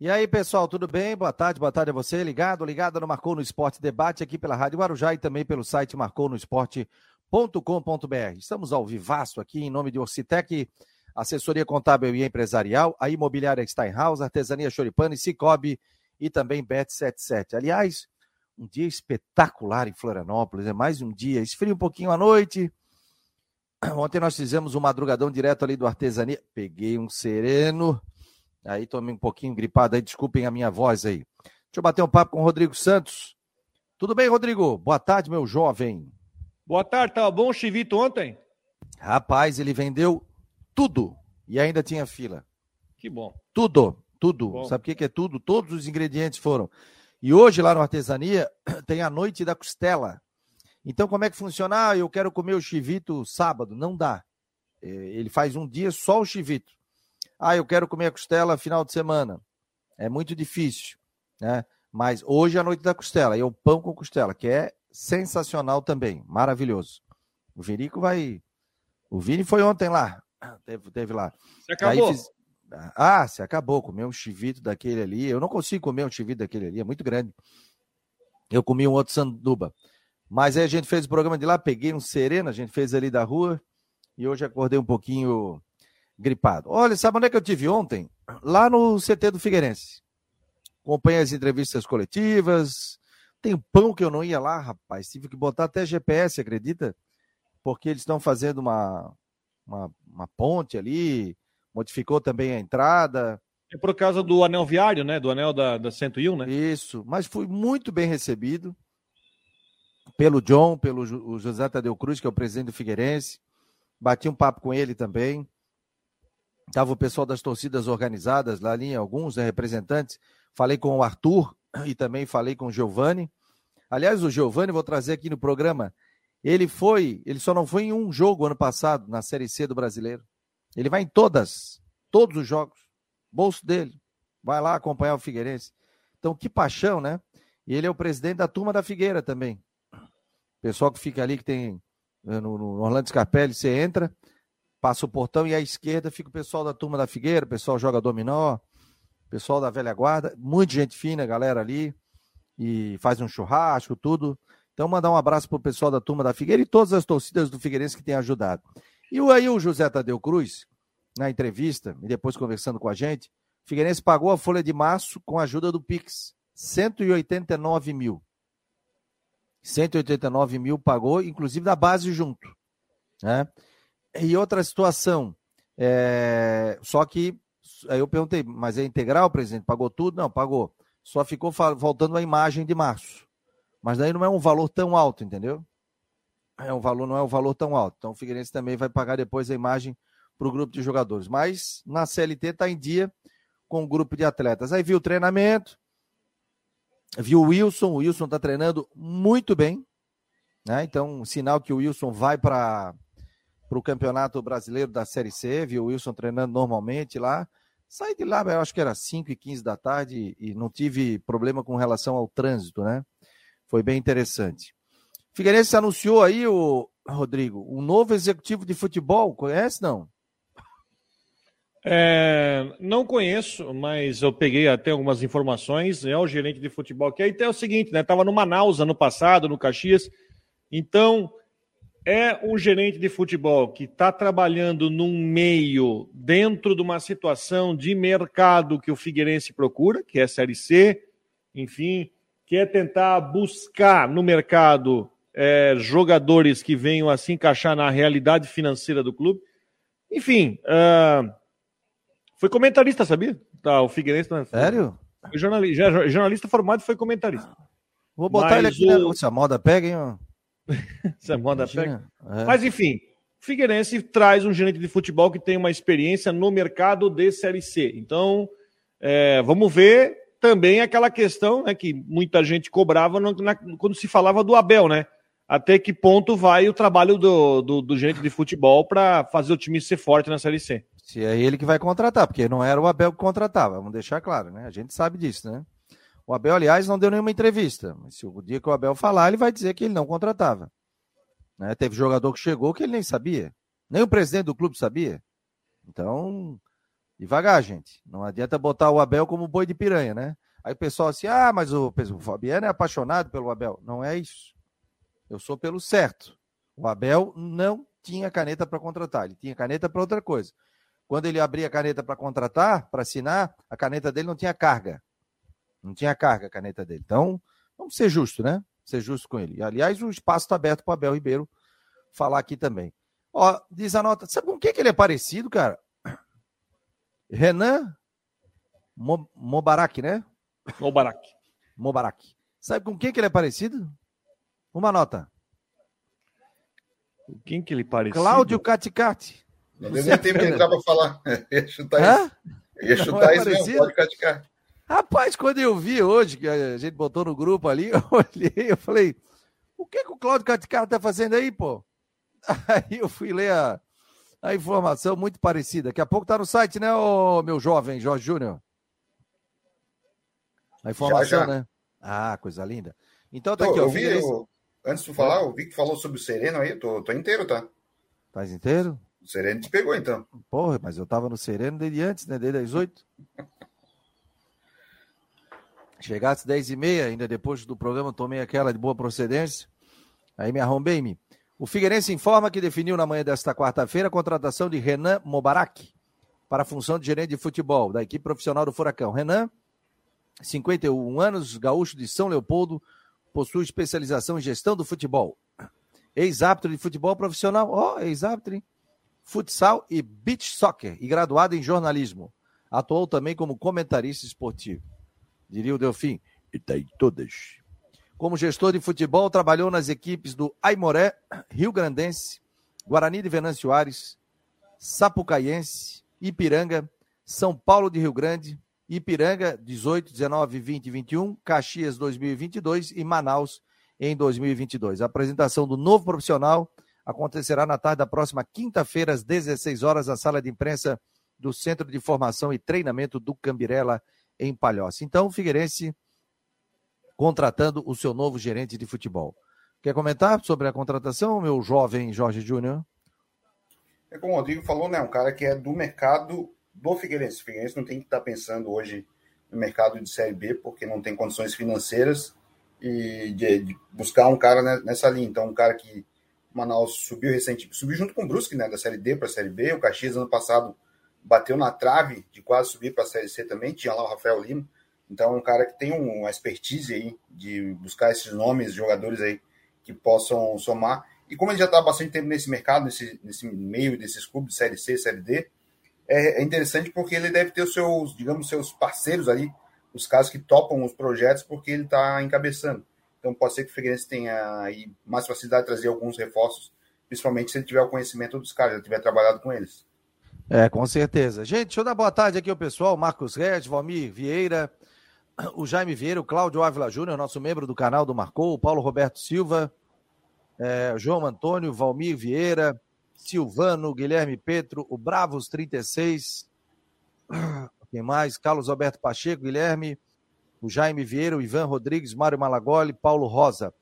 E aí, pessoal, tudo bem? Boa tarde, boa tarde a você. Ligado, ligado no Marcou no Esporte Debate aqui pela Rádio Guarujá e também pelo site marconosport.com.br. Estamos ao vivaço aqui em nome de Orcitec, assessoria contábil e empresarial, a imobiliária Steinhaus, artesania Choripane, Cicobi e também Bet77. Aliás, um dia espetacular em Florianópolis, é mais um dia, esfria um pouquinho à noite. Ontem nós fizemos um madrugadão direto ali do artesania, peguei um sereno Aí tomei um pouquinho gripado aí, desculpem a minha voz aí. Deixa eu bater um papo com o Rodrigo Santos. Tudo bem, Rodrigo? Boa tarde, meu jovem. Boa tarde, tá bom o chivito ontem? Rapaz, ele vendeu tudo e ainda tinha fila. Que bom. Tudo, tudo. Bom. Sabe o que é tudo? Todos os ingredientes foram. E hoje lá no Artesania tem a noite da costela. Então como é que funciona? Ah, eu quero comer o chivito sábado. Não dá. É, ele faz um dia só o chivito. Ah, eu quero comer a costela final de semana. É muito difícil, né? Mas hoje é a noite da costela, e é o pão com costela, que é sensacional também, maravilhoso. O Vinico vai. O Vini foi ontem lá, teve, teve lá. Você acabou? Fiz... Ah, se acabou, comer um chivito daquele ali. Eu não consigo comer um chivito daquele ali, é muito grande. Eu comi um outro sanduba. Mas aí a gente fez o programa de lá, peguei um sereno, a gente fez ali da rua, e hoje acordei um pouquinho gripado. Olha, sabe onde é que eu tive ontem? Lá no CT do Figueirense. Acompanhei as entrevistas coletivas. Tem pão que eu não ia lá, rapaz. Tive que botar até GPS, acredita? Porque eles estão fazendo uma, uma, uma, ponte ali, modificou também a entrada. É por causa do anel viário, né? Do anel da, da 101, né? Isso, mas fui muito bem recebido pelo John, pelo José Tadeu Cruz, que é o presidente do Figueirense. Bati um papo com ele também. Estava o pessoal das torcidas organizadas lá ali, alguns né, representantes. Falei com o Arthur e também falei com o Giovanni. Aliás, o Giovanni, vou trazer aqui no programa. Ele foi, ele só não foi em um jogo ano passado, na Série C do Brasileiro. Ele vai em todas, todos os jogos. Bolso dele. Vai lá acompanhar o Figueirense. Então, que paixão, né? E ele é o presidente da turma da Figueira também. Pessoal que fica ali, que tem eh, no, no Orlando Scarpelli, você entra, passa o portão e à esquerda fica o pessoal da turma da Figueira, o pessoal joga dominó, pessoal da velha guarda, muita gente fina, galera ali, e faz um churrasco, tudo. Então, mandar um abraço pro pessoal da turma da Figueira e todas as torcidas do Figueirense que têm ajudado. E aí o José Tadeu Cruz, na entrevista, e depois conversando com a gente, o Figueirense pagou a folha de março com a ajuda do Pix, 189 mil. 189 mil pagou, inclusive da base junto. Né? E outra situação, é... só que aí eu perguntei, mas é integral, presidente? Pagou tudo? Não, pagou. Só ficou faltando a imagem de março. Mas daí não é um valor tão alto, entendeu? É um valor, não é um valor tão alto. Então o Figueirense também vai pagar depois a imagem para o grupo de jogadores. Mas na CLT está em dia com o grupo de atletas. Aí viu o treinamento, viu o Wilson, o Wilson está treinando muito bem. Né? Então, sinal que o Wilson vai para para o Campeonato Brasileiro da Série C, viu o Wilson treinando normalmente lá. Saí de lá, eu acho que era 5 e 15 da tarde e não tive problema com relação ao trânsito, né? Foi bem interessante. Figueirense anunciou aí, o Rodrigo, um novo executivo de futebol, conhece não? É, não conheço, mas eu peguei até algumas informações. É o gerente de futebol que aí é o seguinte, né? Tava no Manaus ano passado, no Caxias. Então, é um gerente de futebol que está trabalhando num meio, dentro de uma situação de mercado que o Figueirense procura, que é a Série C, enfim, quer tentar buscar no mercado é, jogadores que venham a se encaixar na realidade financeira do clube. Enfim, uh, foi comentarista, sabia? Tá, o Figueirense. Tá, Sério? Jornalista, jornalista formado foi comentarista. Vou botar Mas ele aqui, o... né? Se a moda pega, hein? Moda pega. É. Mas enfim, Figueirense traz um gerente de futebol que tem uma experiência no mercado de Série C. Então, é, vamos ver também aquela questão né, que muita gente cobrava no, na, quando se falava do Abel, né? Até que ponto vai o trabalho do, do, do gerente de futebol para fazer o time ser forte na Série C? Se é ele que vai contratar, porque não era o Abel que contratava, vamos deixar claro, né? A gente sabe disso, né? O Abel, aliás, não deu nenhuma entrevista. Mas se o dia que o Abel falar, ele vai dizer que ele não contratava. Né? Teve jogador que chegou que ele nem sabia. Nem o presidente do clube sabia. Então, Devagar, gente. Não adianta botar o Abel como boi de piranha, né? Aí o pessoal assim, ah, mas o, o Fabiano é apaixonado pelo Abel. Não é isso. Eu sou pelo certo. O Abel não tinha caneta para contratar, ele tinha caneta para outra coisa. Quando ele abria a caneta para contratar, para assinar, a caneta dele não tinha carga. Não tinha carga a caneta dele. Então, vamos ser justo, né? Ser justo com ele. E, aliás, o espaço está aberto para o Abel Ribeiro falar aqui também. Ó, diz a nota. Sabe com o que, que ele é parecido, cara? Renan Mo, Mobarak, né? Mobarak. Mobarak. Sabe com quem que ele é parecido? Uma nota. Com quem que ele é parecido? Cláudio Caticati. Não deu nem tempo de entrar para falar. ia chutar Hã? isso. Ia chutar é isso mesmo, Cláudio Caticati. Rapaz, quando eu vi hoje, que a gente botou no grupo ali, eu olhei, eu falei, o que, que o Cláudio Caticati tá fazendo aí, pô? Aí eu fui ler a, a informação muito parecida. Daqui a pouco tá no site, né, ô, meu jovem Jorge Júnior? A informação, já, já. né? Ah, coisa linda. Então tá aqui, ó. Eu vi, eu, antes de falar, eu vi que falou sobre o Sereno aí, tô, tô inteiro, tá? Tá inteiro? O Sereno te pegou, então. Porra, mas eu tava no Sereno desde antes, né? Desde as oito. Chegasse 10 e meia, ainda depois do programa, tomei aquela de boa procedência. Aí me arrombei-me. O Figueirense informa que definiu na manhã desta quarta-feira a contratação de Renan Mobarak para a função de gerente de futebol da equipe profissional do Furacão. Renan 51 anos, gaúcho de São Leopoldo, possui especialização em gestão do futebol. Ex-árbitro de futebol profissional, ó, oh, ex-árbitro, futsal e beach soccer, e graduado em jornalismo. Atuou também como comentarista esportivo. Diria o Delfim, e tá em todas. Como gestor de futebol, trabalhou nas equipes do Aimoré, Rio Grandense, Guarani de Venâncio Aires, Sapucaiense, Ipiranga, São Paulo de Rio Grande, Ipiranga 18, 19, 20 e 21, Caxias 2022 e Manaus em 2022. A apresentação do novo profissional acontecerá na tarde da próxima quinta-feira, às 16 horas, na sala de imprensa do Centro de Formação e Treinamento do Cambirela, em Palhoça. Então, o Figueirense contratando o seu novo gerente de futebol. Quer comentar sobre a contratação, meu jovem Jorge Júnior? É como o Rodrigo falou, né? Um cara que é do mercado do Figueirense. O Figueirense não tem que estar pensando hoje no mercado de Série B, porque não tem condições financeiras e de, de buscar um cara nessa linha. Então, um cara que Manaus subiu recentemente, subiu junto com o Brusque, né, da Série D para a Série B. O Caxias, ano passado, bateu na trave de quase subir para a Série C também. Tinha lá o Rafael Lima. Então, é um cara que tem uma expertise aí de buscar esses nomes, jogadores aí que possam somar. E como ele já está bastante tempo nesse mercado, nesse, nesse meio desses clubes Série C, Série D, é, é interessante porque ele deve ter os seus, digamos, seus parceiros ali, os caras que topam os projetos, porque ele está encabeçando. Então pode ser que o Figueirense tenha aí mais facilidade de trazer alguns reforços, principalmente se ele tiver o conhecimento dos caras, já tiver trabalhado com eles. É, com certeza. Gente, deixa eu dar boa tarde aqui ao pessoal, Marcos Redes, Valmir Vieira, o Jaime Vieira, o Cláudio Ávila Júnior, nosso membro do canal do Marcou, o Paulo Roberto Silva, é, João Antônio, Valmir Vieira, Silvano, Guilherme Petro, o Bravos 36. Quem mais? Carlos Alberto Pacheco, Guilherme, o Jaime Vieira, o Ivan Rodrigues, Mário Malagoli, Paulo Rosa.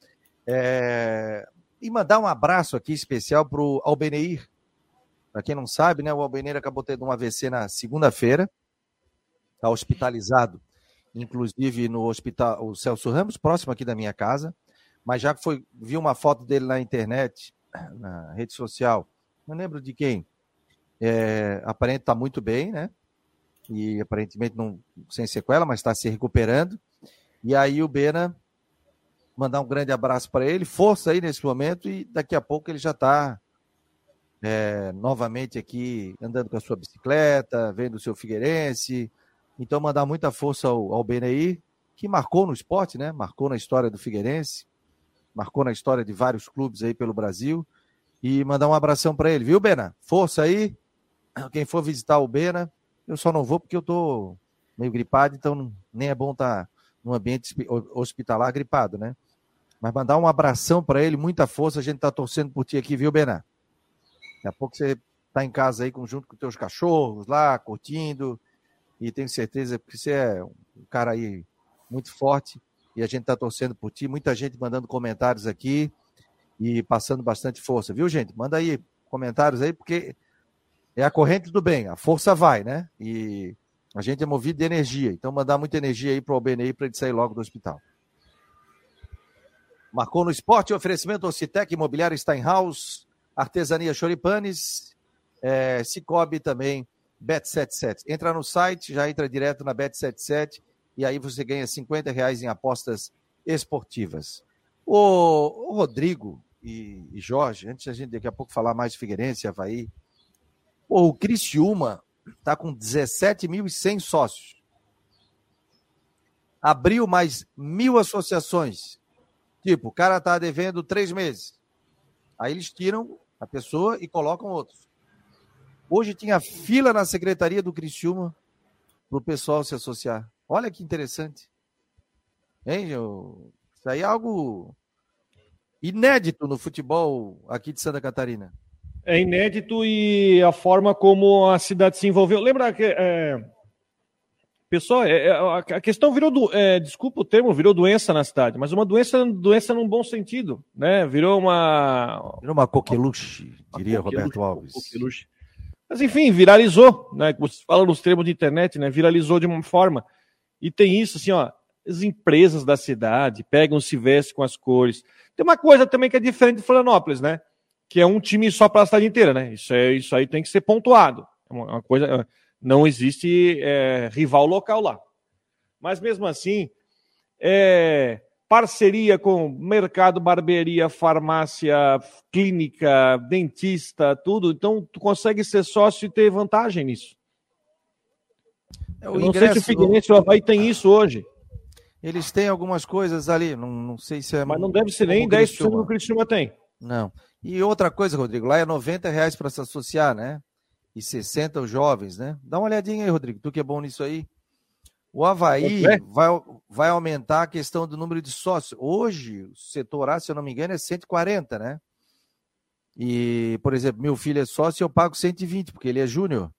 É... E mandar um abraço aqui especial para o Albeneir. Para quem não sabe, né, o Albeneir acabou tendo um AVC na segunda-feira. Está hospitalizado, inclusive no hospital o Celso Ramos, próximo aqui da minha casa. Mas já foi, vi uma foto dele na internet, na rede social, não lembro de quem. É, aparente estar tá muito bem, né? E aparentemente não sem sequela, mas está se recuperando. E aí o Bena mandar um grande abraço para ele, força aí nesse momento e daqui a pouco ele já está é, novamente aqui andando com a sua bicicleta, vendo o seu Figueirense. Então mandar muita força ao, ao aí, que marcou no esporte, né? Marcou na história do Figueirense, marcou na história de vários clubes aí pelo Brasil e mandar um abração para ele, viu, Bena? Força aí. Quem for visitar o Bena, eu só não vou porque eu tô meio gripado, então nem é bom estar tá num ambiente hospitalar gripado, né? Mas mandar um abração para ele, muita força, a gente tá torcendo por ti aqui, viu, Bena? Daqui a pouco você tá em casa aí junto com teus cachorros lá, curtindo, e tenho certeza que você é um cara aí muito forte e a gente tá torcendo por ti, muita gente mandando comentários aqui e passando bastante força, viu, gente? Manda aí comentários aí, porque É a corrente do bem, a força vai, né? E a gente é movido de energia. Então, mandar muita energia aí para o Albenei para ele sair logo do hospital. Marcou no esporte, oferecimento Ocitec, Imobiliária Steinhaus, Artesania Choripanes, é, Cicobi também, Bet77. Entra no site, já entra direto na Bet77 e aí você ganha 50 reais em apostas esportivas. O, o Rodrigo e, e, Jorge, antes a gente daqui a pouco falar mais de Figueirense, Havaí, o Criciúma está com 17.100 sócios. Abriu mais mil associações. Tipo, o cara está devendo três meses. Aí eles tiram a pessoa e colocam outros. Hoje tinha fila na secretaria do Criciúma para o pessoal se associar. Olha que interessante. Hein, Isso aí é algo inédito no futebol aqui de Santa Catarina. É inédito e a forma como a cidade se envolveu. Lembra que. É... Pessoal, é, é a questão virou. Do, é, desculpa o termo, virou doença na cidade, mas uma doença, doença num bom sentido, né? Virou uma. Virou uma coqueluche, diria uma Roberto Alves. Coqueluche. Mas enfim, viralizou, né? Você fala nos termos de internet, né? Viralizou de uma forma. E tem isso, assim, ó. As empresas da cidade pegam, se vestem com as cores. Tem uma coisa também que é diferente de Florianópolis, né? Que é um time só para a cidade inteira, né? Isso, é, isso aí tem que ser pontuado. É uma coisa, é, não existe é, rival local lá. Mas mesmo assim, é, parceria com mercado, barbearia, farmácia, clínica, dentista, tudo. Então, tu consegue ser sócio e ter vantagem nisso. É, Eu não sei se o Figueirense ou o Havaí tem isso hoje. Eles têm algumas coisas ali, não, não sei se é. Mas não deve ser nem 10% do que o Cristiúma tem. Não. E outra coisa, Rodrigo, lá é 90 reais para se associar, né? E 60 os jovens, né? Dá uma olhadinha aí, Rodrigo, tu que é bom nisso aí. O Havaí é? vai, vai aumentar a questão do número de sócios. Hoje, o setor A, se eu não me engano, é 140, né? E, por exemplo, meu filho é sócio e eu pago 120, porque ele é júnior.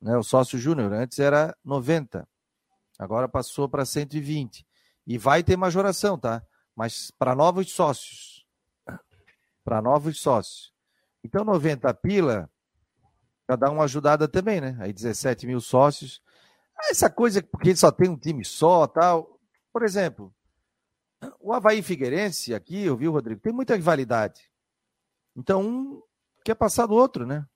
Né? O sócio júnior. Antes era 90. Agora passou para 120. E vai ter majoração, tá? Mas para novos sócios. Para novos sócios. Então, 90 pila já dá uma ajudada também, né? Aí 17 mil sócios. Essa coisa, porque só tem um time só tal. Por exemplo, o Havaí Figueirense aqui, eu vi, Rodrigo, tem muita rivalidade. Então, um quer passar do outro, né?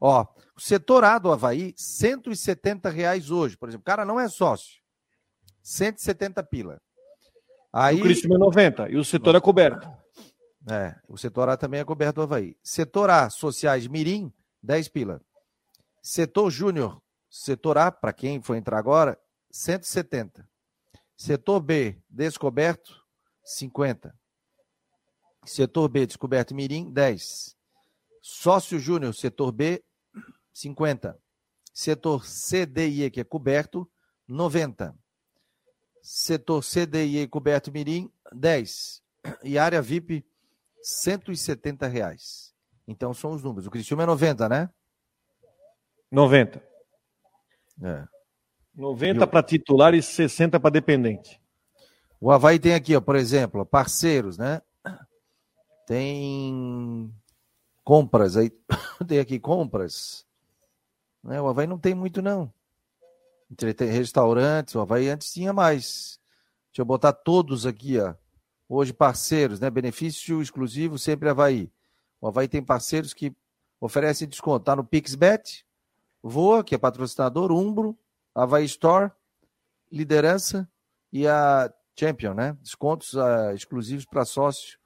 Ó, o setor A do Havaí, 170 reais hoje. Por exemplo, o cara não é sócio. 170 pila. Aí... O Cristiano é 90 e o setor é coberto. É, o setor A também é coberto do Havaí. Setor A, sociais Mirim, 10 pila. Setor Júnior, setor A, para quem for entrar agora, 170. Setor B, descoberto, 50. Setor B, descoberto Mirim, 10. Sócio Júnior, setor B, 50. Setor C, D e E, que é coberto, 90 setor CDI coberto Mirim, 10. E área VIP, 170 reais. Então são os números. O Cristiúma é 90, né? 90. É. 90 para titular e 60 para dependente. O Havaí tem aqui, ó, por exemplo, parceiros, né? Tem compras aí. tem aqui compras. Né? O Havaí não tem muito, não restaurantes, o Havaí antes tinha mais. Deixa eu botar todos aqui, ó. Hoje parceiros, né? Benefício exclusivo sempre Havaí. O Havaí tem parceiros que oferecem desconto. Tá no Pixbet, Voa, que é patrocinador, Umbro, Havaí Store, Liderança e a Champion, né? Descontos uh, exclusivos para sócios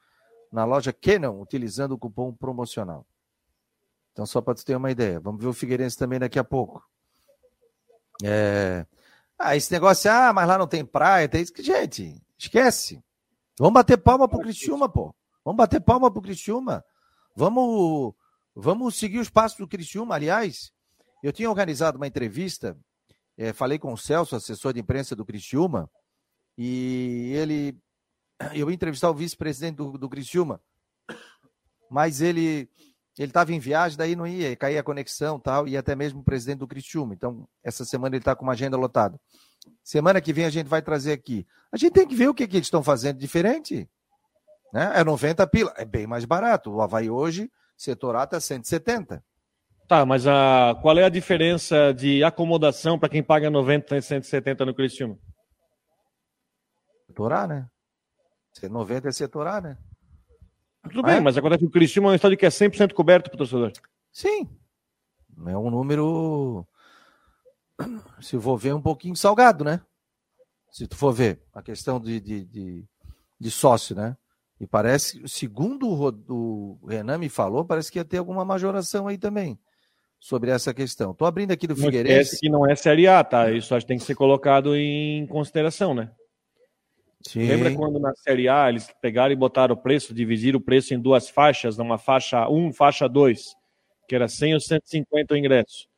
na loja Canon, utilizando o cupom promocional. Então, só para você ter uma ideia. Vamos ver o Figueirense também daqui a pouco. É... Ah, esse negócio, ah, mas lá não tem praia, tem isso que, gente, esquece. Vamos bater palma pro Criciúma, pô. Vamos bater palma pro Criciúma. Vamos, vamos seguir os passos do Criciúma. Aliás, eu tinha organizado uma entrevista, é, falei com o Celso, assessor de imprensa do Criciúma, e ele, eu ia entrevistar o vice-presidente do, do Criciúma, mas ele ele estava em viagem, daí não ia, caía a conexão tal, e até mesmo o presidente do Criciúma. Então, essa semana ele está com uma agenda lotada. Semana que vem a gente vai trazer aqui. A gente tem que ver o que, que eles estão fazendo diferente. Né? É 90 pila, é bem mais barato. O Havaí hoje, setor A está 170. Tá, mas a, qual é a diferença de acomodação para quem paga 90 e 170 no Criciúma? Setor A, né? 90 é setor A, né? Tudo bem, é? mas acontece que o Criciúma é um estádio que é 100% coberto para o torcedor. Sim. É um número, se for ver, um pouquinho salgado, né? Se tu for ver a questão de, de, de, de sócio, né? E parece, segundo o, o Renan me falou, parece que ia ter alguma majoração aí também sobre essa questão. Estou abrindo aqui do não Figueirense. que não é Série A, tá? Isso acho que tem que ser colocado em consideração, né? Sim. Lembra quando na Série A eles pegaram e botaram o preço, dividiram o preço em duas faixas, numa faixa 1, faixa 2, que era 100 ou 150 o ingresso.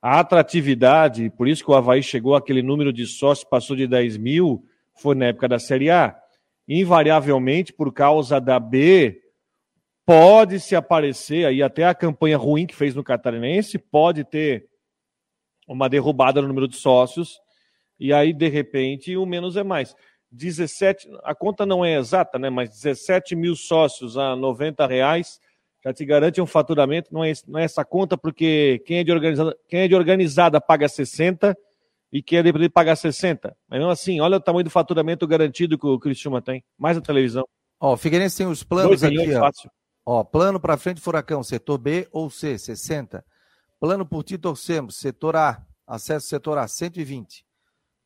A atratividade, por isso que o Havaí chegou àquele número de sócios, passou de 10 mil, foi na época da Série A. Invariavelmente, por causa da B, pode se aparecer aí até a campanha ruim que fez no Catarinense, pode ter uma derrubada no número de sócios, e aí, de repente, o menos é mais. 17, a conta não é exata, né? Mas 17 mil sócios a 90 reais já te garante um faturamento. Não é, não é essa conta, porque quem é, de organizada, quem é de organizada paga 60 e quem é de paga 60. Mas não assim, olha o tamanho do faturamento garantido que o Cristiúma tem, mais a televisão. Ó, o Figueirense tem os planos aqui, ó. Ó, plano para frente Furacão, setor B ou C, 60. Plano por ti torcemos, setor A, acesso setor A, 120.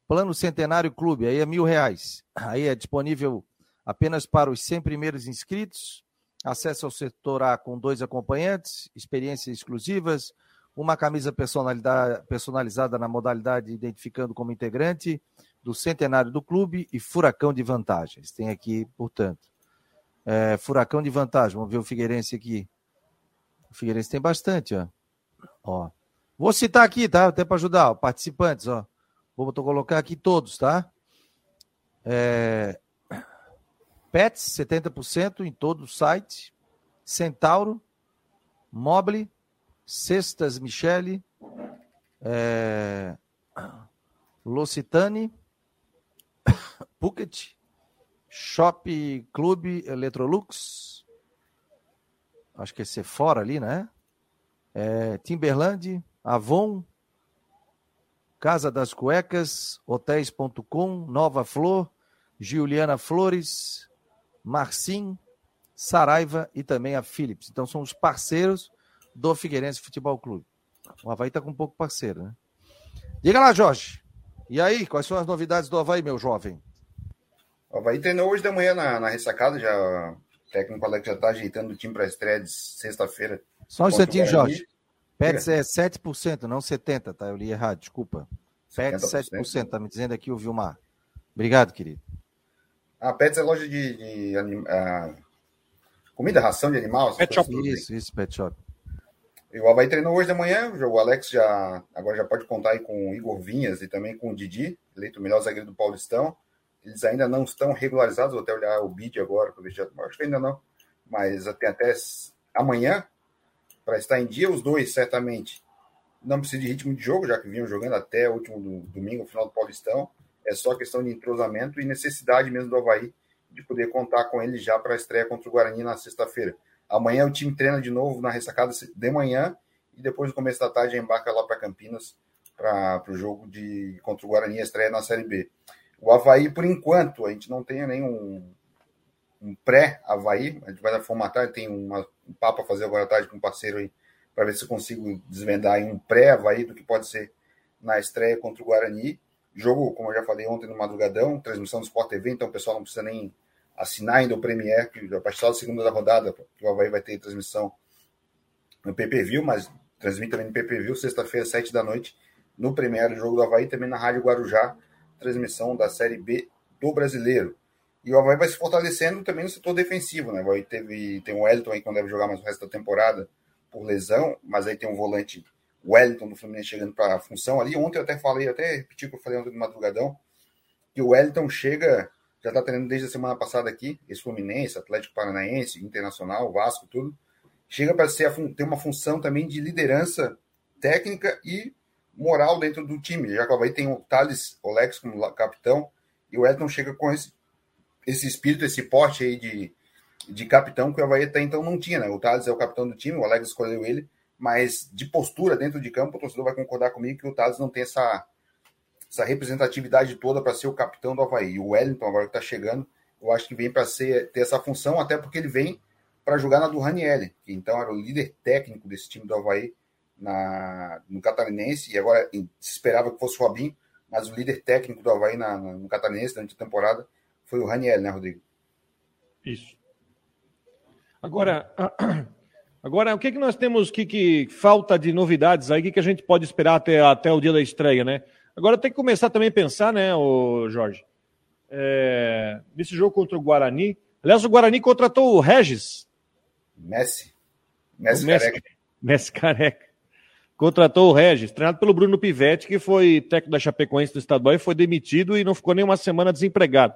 Plano Centenário Clube, aí é mil reais. Aí é disponível apenas para os 100 primeiros inscritos. Acesso ao setor A com dois acompanhantes, experiências exclusivas, uma camisa personalizada na modalidade identificando como integrante do centenário do clube e furacão de vantagens. Tem aqui, portanto, é, furacão de vantagem. Vamos ver o Figueirense aqui. O Figueirense tem bastante, ó. ó. Vou citar aqui, tá? Até para ajudar, ó, participantes, ó. Vou colocar aqui todos, tá? É... Pets, 70% em todo o site. Centauro, Mobile, Cestas Michele, é... Locitane, Pucket, Shop Clube Electrolux, acho que é Sephora ali, né? É, Timberland, Avon, Casa das Cuecas, Hotéis.com, Nova Flor, Juliana Flores, Marcim, Saraiva e também a Philips. Então são os parceiros do Figueirense Futebol Clube. O Havaí está com um pouco parceiro, né? Diga lá, Jorge. E aí, quais são as novidades do Havaí, meu jovem? O Havaí treinou hoje da manhã na, na ressacada, já o técnico Alex já está ajeitando o time para a estreia de sexta-feira. Só um instantinho, Jorge. Pets é 7%, não 70%, tá? Eu li errado, desculpa. Pets 7%, tá me dizendo aqui o Vilmar. Obrigado, querido. A Pets é loja de, de anim... comida, ração de animal. Pet shop. Assim. Isso, isso, pet shop. E o Havaí treinou hoje da manhã, o Alex já agora já pode contar aí com o Igor Vinhas e também com o Didi, eleito o melhor zagueiro do Paulistão. Eles ainda não estão regularizados, vou até olhar o bid agora para ver se já. Acho que ainda não, mas tem até amanhã para estar em dia, os dois, certamente. Não precisa de ritmo de jogo, já que vinham jogando até o último do, domingo, final do Paulistão. É só questão de entrosamento e necessidade mesmo do Havaí de poder contar com ele já para a estreia contra o Guarani na sexta-feira. Amanhã o time treina de novo na ressacada de manhã e depois no começo da tarde embarca lá para Campinas para o jogo de contra o Guarani, a estreia na Série B. O Havaí, por enquanto, a gente não tem nenhum um pré-Havaí, a gente vai formatar, tem uma, um papo a fazer agora à tarde com um parceiro aí, para ver se consigo desvendar um pré-Havaí do que pode ser na estreia contra o Guarani. Jogo, como eu já falei ontem no madrugadão, transmissão do Sport TV, então o pessoal não precisa nem assinar ainda o Premier, que a partir da segunda da rodada, o Havaí vai ter transmissão no PPV, mas transmite também no PPV, sexta-feira, sete da noite, no Premier, o jogo do Havaí, também na Rádio Guarujá, transmissão da Série B do Brasileiro. E o Havaí vai se fortalecendo também no setor defensivo, né? Havaí teve, tem o Wellington aí que não deve jogar mais o resto da temporada por lesão, mas aí tem um volante Wellington do Fluminense chegando para a função ali. Ontem eu até falei, até repeti o que eu falei ontem no madrugadão, que o Wellington chega, já está treinando desde a semana passada aqui, esse Fluminense, Atlético Paranaense, Internacional, Vasco, tudo. Chega para ser ter uma função também de liderança técnica e moral dentro do time. Já que o Havaí tem o Thales Olex como capitão, e o Wellington chega com esse esse espírito, esse porte aí de, de capitão que o Havaí até então não tinha, né? O Thales é o capitão do time, o Alex escolheu ele mas de postura dentro de campo, o torcedor vai concordar comigo que o Thales não tem essa, essa representatividade toda para ser o capitão do Havaí. E o Wellington, agora que está chegando, eu acho que vem para ter essa função, até porque ele vem para jogar na do Ranielli, que então era o líder técnico desse time do Havaí na, no Catarinense, e agora se esperava que fosse o Robinho, mas o líder técnico do Havaí na, no Catarinense durante a temporada foi o Raniel, né, Rodrigo? Isso. Agora, agora o que, que nós temos que, que falta de novidades aí? O que, que a gente pode esperar até, até o dia da estreia, né? Agora tem que começar também a pensar, né, o Jorge? É, nesse jogo contra o Guarani. Aliás, o Guarani contratou o Regis. Messi. Messi, Messi Careca. Messi Careca contratou o Regis, treinado pelo Bruno Pivetti, que foi técnico da Chapecoense do estadual e foi demitido e não ficou nem uma semana desempregado.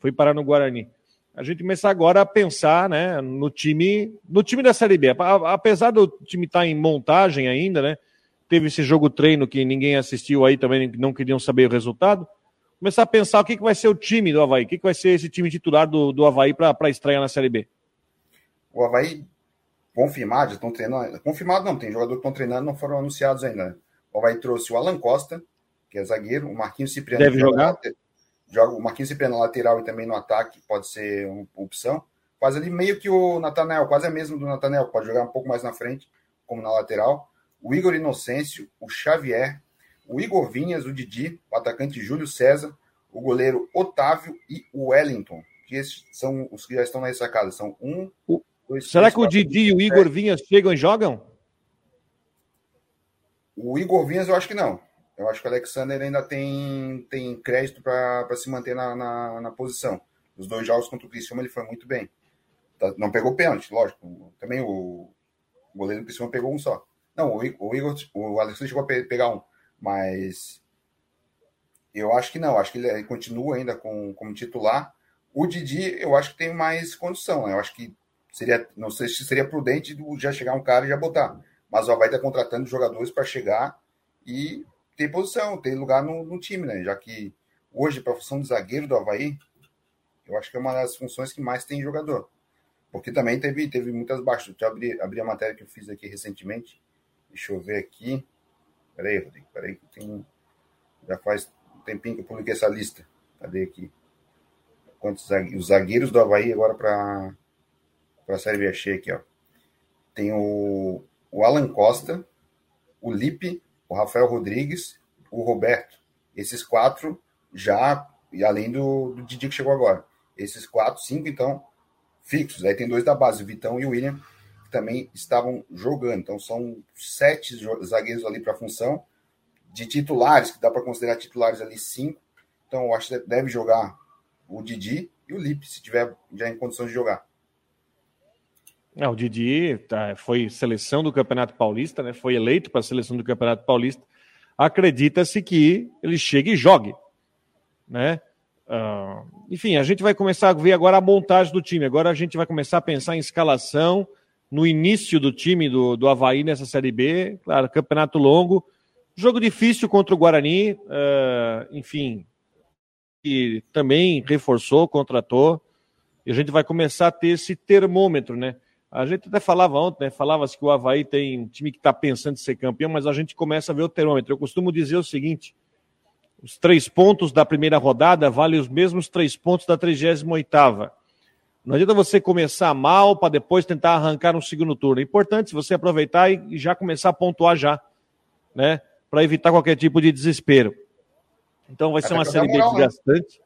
Foi parar no Guarani. A gente começar agora a pensar né, no time no time da Série B. Apesar do time estar tá em montagem ainda, né? Teve esse jogo treino que ninguém assistiu aí também, não queriam saber o resultado. Começar a pensar o que, que vai ser o time do Havaí, o que, que vai ser esse time titular do, do Havaí para estreia na Série B. O Havaí confirmado, já estão treinando. Confirmado não, tem jogador que estão treinando, não foram anunciados ainda. O Havaí trouxe o Alan Costa, que é zagueiro, o Marquinhos Cipriano. Deve jogar? Joga o Marquinhos Cipriano na lateral e também no ataque, pode ser uma opção. Quase ali meio que o Natanel, quase é mesmo do Natanel, pode jogar um pouco mais na frente, como na lateral. O Igor Inocêncio, o Xavier, o Igor Vinhas, o Didi, o atacante Júlio César, o goleiro Otávio e o Wellington, que esses são os que já estão na ressacada. São um, o, Dois, Será três, que o Didi e o Igor Vinhas chegam e jogam? O Igor Vinhas eu acho que não. Eu acho que o Alexander ainda tem, tem crédito para se manter na, na, na, posição. Os dois jogos contra o Criciúma ele foi muito bem. Tá, não pegou pênalti, lógico. Também o, o goleiro do Criciúma pegou um só. Não, o, o Igor, o Alexander chegou a pegar um, mas eu acho que não. Acho que ele continua ainda com, como titular. O Didi, eu acho que tem mais condição. Né? Eu acho que seria, não sei se seria prudente já chegar um cara e já botar. Mas o Havaí está contratando jogadores para chegar e ter posição, ter lugar no, no, time, né? Já que hoje, para a função de zagueiro do Havaí, eu acho que é uma das funções que mais tem jogador. Porque também teve, teve muitas baixas. Deixa eu abrir, abrir a matéria que eu fiz aqui recentemente. Deixa eu ver aqui. Peraí, Rodrigo, peraí, que tem. Já faz um tempinho que eu publiquei essa lista. Cadê aqui? Quantos zagueiros, os zagueiros do Havaí agora para para a Série B achei aqui, ó. Tem o, o Alan Costa, o Lipe, o Rafael Rodrigues, o Roberto. Esses quatro já, e além do, do Didi que chegou agora. Esses quatro, cinco, então, fixos. Aí tem dois da base, o Vitão e o William, que também estavam jogando. Então são sete zagueiros ali para a função. De titulares, que dá para considerar titulares ali, cinco. Então eu acho que deve jogar o Didi e o Lipe, se tiver já em condições de jogar. É, o Didi tá, foi seleção do Campeonato Paulista, né? Foi eleito para a seleção do Campeonato Paulista. Acredita-se que ele chegue e jogue, né? Uh, enfim, a gente vai começar a ver agora a montagem do time. Agora a gente vai começar a pensar em escalação no início do time do, do Havaí nessa Série B. Claro, campeonato longo. Jogo difícil contra o Guarani. Uh, enfim, e também reforçou, contratou. E a gente vai começar a ter esse termômetro, né? A gente até falava ontem, né? Falava-se que o Havaí tem um time que está pensando em ser campeão, mas a gente começa a ver o termômetro. Eu costumo dizer o seguinte: os três pontos da primeira rodada valem os mesmos três pontos da 38. Não adianta você começar mal para depois tentar arrancar um segundo turno. É importante você aproveitar e já começar a pontuar já, né? Para evitar qualquer tipo de desespero. Então vai ser uma série bem né? desgastante.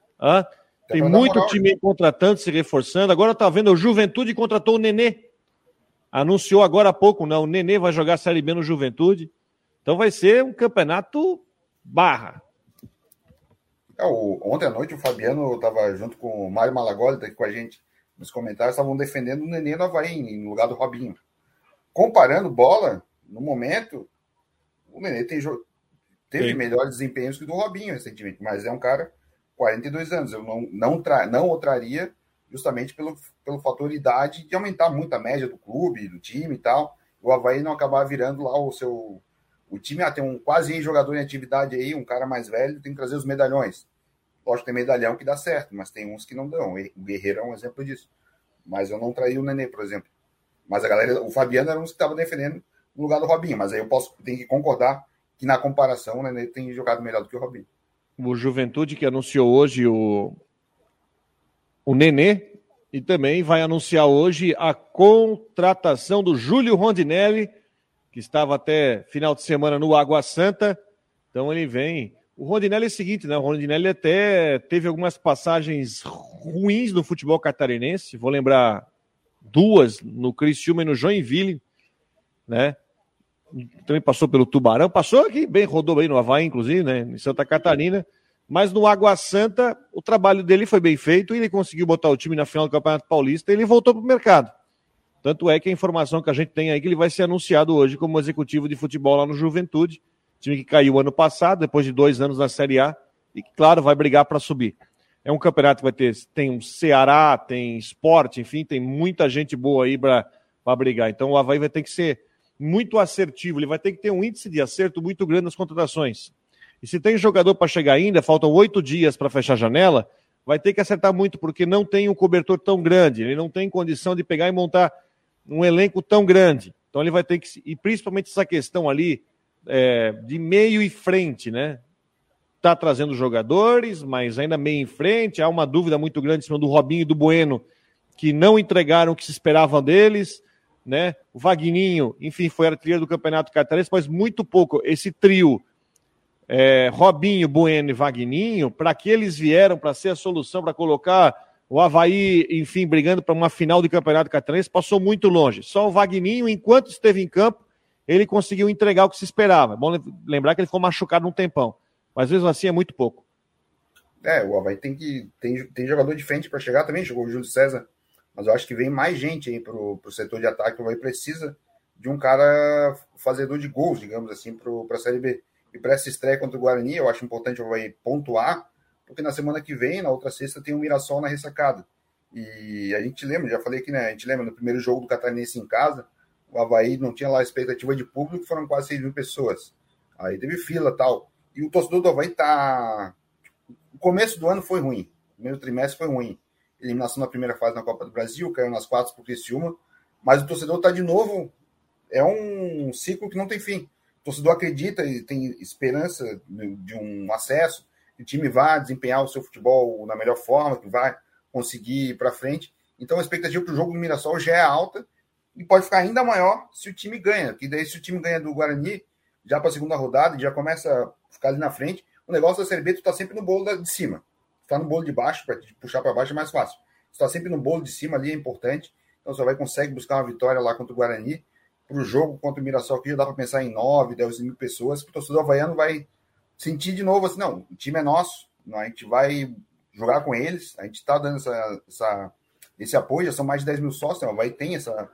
Tem muito time contratando, se reforçando. Agora tá vendo, o Juventude contratou o Nenê anunciou agora há pouco, né? O Nenê vai jogar Série B no Juventude. Então vai ser um campeonato barra. É, o, ontem à noite o Fabiano estava junto com o Mário Malagoli, tá aqui com a gente nos comentários, estavam defendendo o Nenê no Havaí, no lugar do Robinho. Comparando bola, no momento, o Nenê tem, teve Sim. melhores desempenhos que o do Robinho recentemente, mas é um cara 42 anos. Eu não, não, tra, não o traria justamente pelo, pelo fator idade de aumentar muito a média do clube, do time e tal. O Havaí não acabar virando lá o seu. O time ah, tem um quase jogador em atividade aí, um cara mais velho, tem que trazer os medalhões. Lógico tem medalhão que dá certo, mas tem uns que não dão. O Guerreiro é um exemplo disso. Mas eu não traí o Nenê, por exemplo. Mas a galera, o Fabiano era um que estava defendendo no lugar do Robinho. Mas aí eu posso, tenho que concordar que na comparação, né, ele tem jogado melhor do que o Robinho. O Juventude que anunciou hoje o, o Nenê e também vai anunciar hoje a contratação do Júlio Rondinelli, que estava até final de semana no Água Santa. Então ele vem. O Rondinelli é o seguinte, né? O Rondinelli até teve algumas passagens ruins no futebol catarinense. Vou lembrar duas no Criciúma e no Joinville, né? também passou pelo Tubarão, passou aqui bem, rodou bem no Havaí, inclusive, né, em Santa Catarina, mas no Água Santa o trabalho dele foi bem feito e ele conseguiu botar o time na final do Campeonato Paulista e ele voltou para o mercado. Tanto é que a informação que a gente tem aí é que ele vai ser anunciado hoje como executivo de futebol lá no Juventude, time que caiu ano passado, depois de dois anos na Série A, e que, claro, vai brigar para subir. É um campeonato que vai ter, tem um Ceará, tem esporte, enfim, tem muita gente boa aí para brigar. Então o Havaí vai ter que ser muito assertivo, ele vai ter que ter um índice de acerto muito grande nas contratações. E se tem jogador para chegar ainda, faltam oito dias para fechar a janela, vai ter que acertar muito, porque não tem um cobertor tão grande, ele não tem condição de pegar e montar um elenco tão grande. Então ele vai ter que. E principalmente essa questão ali é, de meio e frente, né? Está trazendo jogadores, mas ainda meio em frente. Há uma dúvida muito grande em cima do Robinho e do Bueno, que não entregaram o que se esperavam deles né? O Vagninho, enfim, foi artilheiro do Campeonato Catarinense, mas muito pouco. Esse trio, é, Robinho, Bueno e Vagninho, para que eles vieram para ser a solução para colocar o Havaí, enfim, brigando para uma final de Campeonato Catarinense, passou muito longe. Só o Vagninho, enquanto esteve em campo, ele conseguiu entregar o que se esperava. É bom lembrar que ele ficou machucado um tempão, mas mesmo assim é muito pouco. É, o Havaí tem que tem, tem jogador de frente para chegar também, chegou o Júlio César mas eu acho que vem mais gente aí para o setor de ataque. O Havaí precisa de um cara fazedor de gols, digamos assim, para a Série B. E para essa estreia contra o Guarani, eu acho importante o Havaí pontuar, porque na semana que vem, na outra sexta, tem o Mirassol na ressacada. E a gente lembra, já falei aqui, né? A gente lembra no primeiro jogo do Catarinense em casa, o Havaí não tinha lá expectativa de público, foram quase 6 mil pessoas. Aí teve fila tal. E o torcedor do Havaí tá. O começo do ano foi ruim. O primeiro trimestre foi ruim eliminação na primeira fase na Copa do Brasil, caiu nas quatro por Criciúma, mas o torcedor está de novo, é um ciclo que não tem fim. Torcedor acredita e tem esperança de um acesso, que o time vai desempenhar o seu futebol na melhor forma, que vai conseguir ir para frente. Então a expectativa para o jogo do Mirassol já é alta e pode ficar ainda maior se o time ganha, que daí se o time ganha do Guarani, já para a segunda rodada, já começa a ficar ali na frente, o negócio da Série B tu está sempre no bolo de cima está no bolo de baixo, para puxar para baixo é mais fácil. Está sempre no bolo de cima ali, é importante. Então você vai conseguir buscar uma vitória lá contra o Guarani. Para o jogo contra o Mirassol, que já dá para pensar em 9, 10 mil pessoas. O torcedor havaiano vai sentir de novo assim: não, o time é nosso, a gente vai jogar com eles, a gente está dando essa, essa, esse apoio, já são mais de 10 mil sócios, vai tem essa.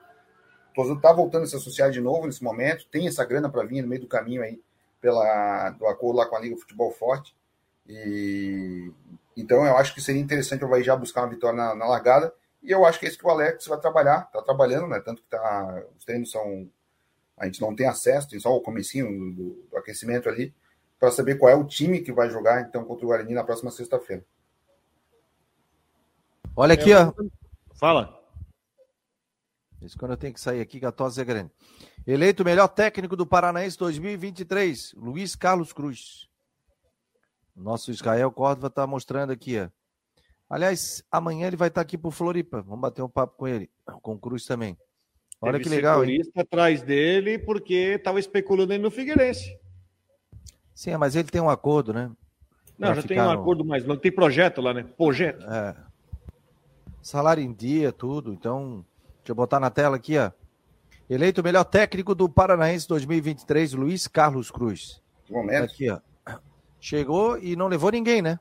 O torcedor está voltando a se associar de novo nesse momento, tem essa grana para vir no meio do caminho aí, pela, do acordo lá com a Liga Futebol Forte. E então eu acho que seria interessante o Havaí já buscar uma vitória na, na, largada. E eu acho que é isso que o Alex vai trabalhar, está trabalhando, né? Tanto que tá, os treinos são. A gente não tem acesso, tem só o comecinho do, do aquecimento ali, para saber qual é o time que vai jogar então contra o Guarani na próxima sexta-feira. Olha aqui, ó. Fala. Isso quando eu tenho que sair aqui, que a tosse é grande. Eleito melhor técnico do Paranaense 2023, Luiz Carlos Cruz. Nosso Israel Córdova está mostrando aqui, ó. Aliás, amanhã ele vai estar tá aqui por Floripa. Vamos bater um papo com ele, com o Cruz também. Olha Teve que legal. Hein? atrás dele porque estava especulando ele no Figueirense. Sim, mas ele tem um acordo, né? Não, pra já tem um no... acordo mais longo. Tem projeto lá, né? Projeto. É. Salário em dia, tudo. Então, deixa eu botar na tela aqui, ó. Eleito o melhor técnico do Paranaense 2023, Luiz Carlos Cruz. Momento. Aqui, ó. Chegou e não levou ninguém, né?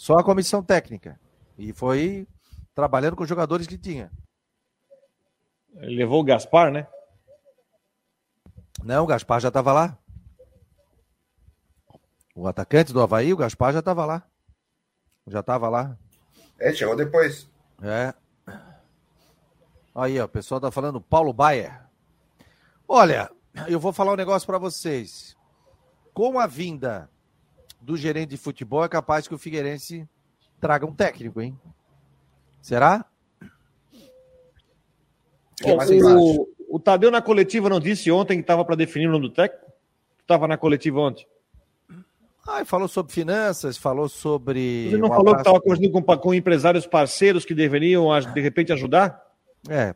Só a comissão técnica. E foi trabalhando com os jogadores que tinha. Ele levou o Gaspar, né? Não, o Gaspar já estava lá. O atacante do Havaí, o Gaspar já estava lá. Já estava lá. É, chegou depois. É. Aí, ó, o pessoal tá falando Paulo Baier. Olha, eu vou falar um negócio para vocês com a vinda do gerente de futebol, é capaz que o Figueirense traga um técnico, hein? Será? O, o Tadeu na coletiva não disse ontem que estava para definir o nome do técnico? Estava na coletiva ontem. Ah, falou sobre finanças, falou sobre. Ele não um falou que estava conversando com, com empresários parceiros que deveriam, de repente, ajudar? É.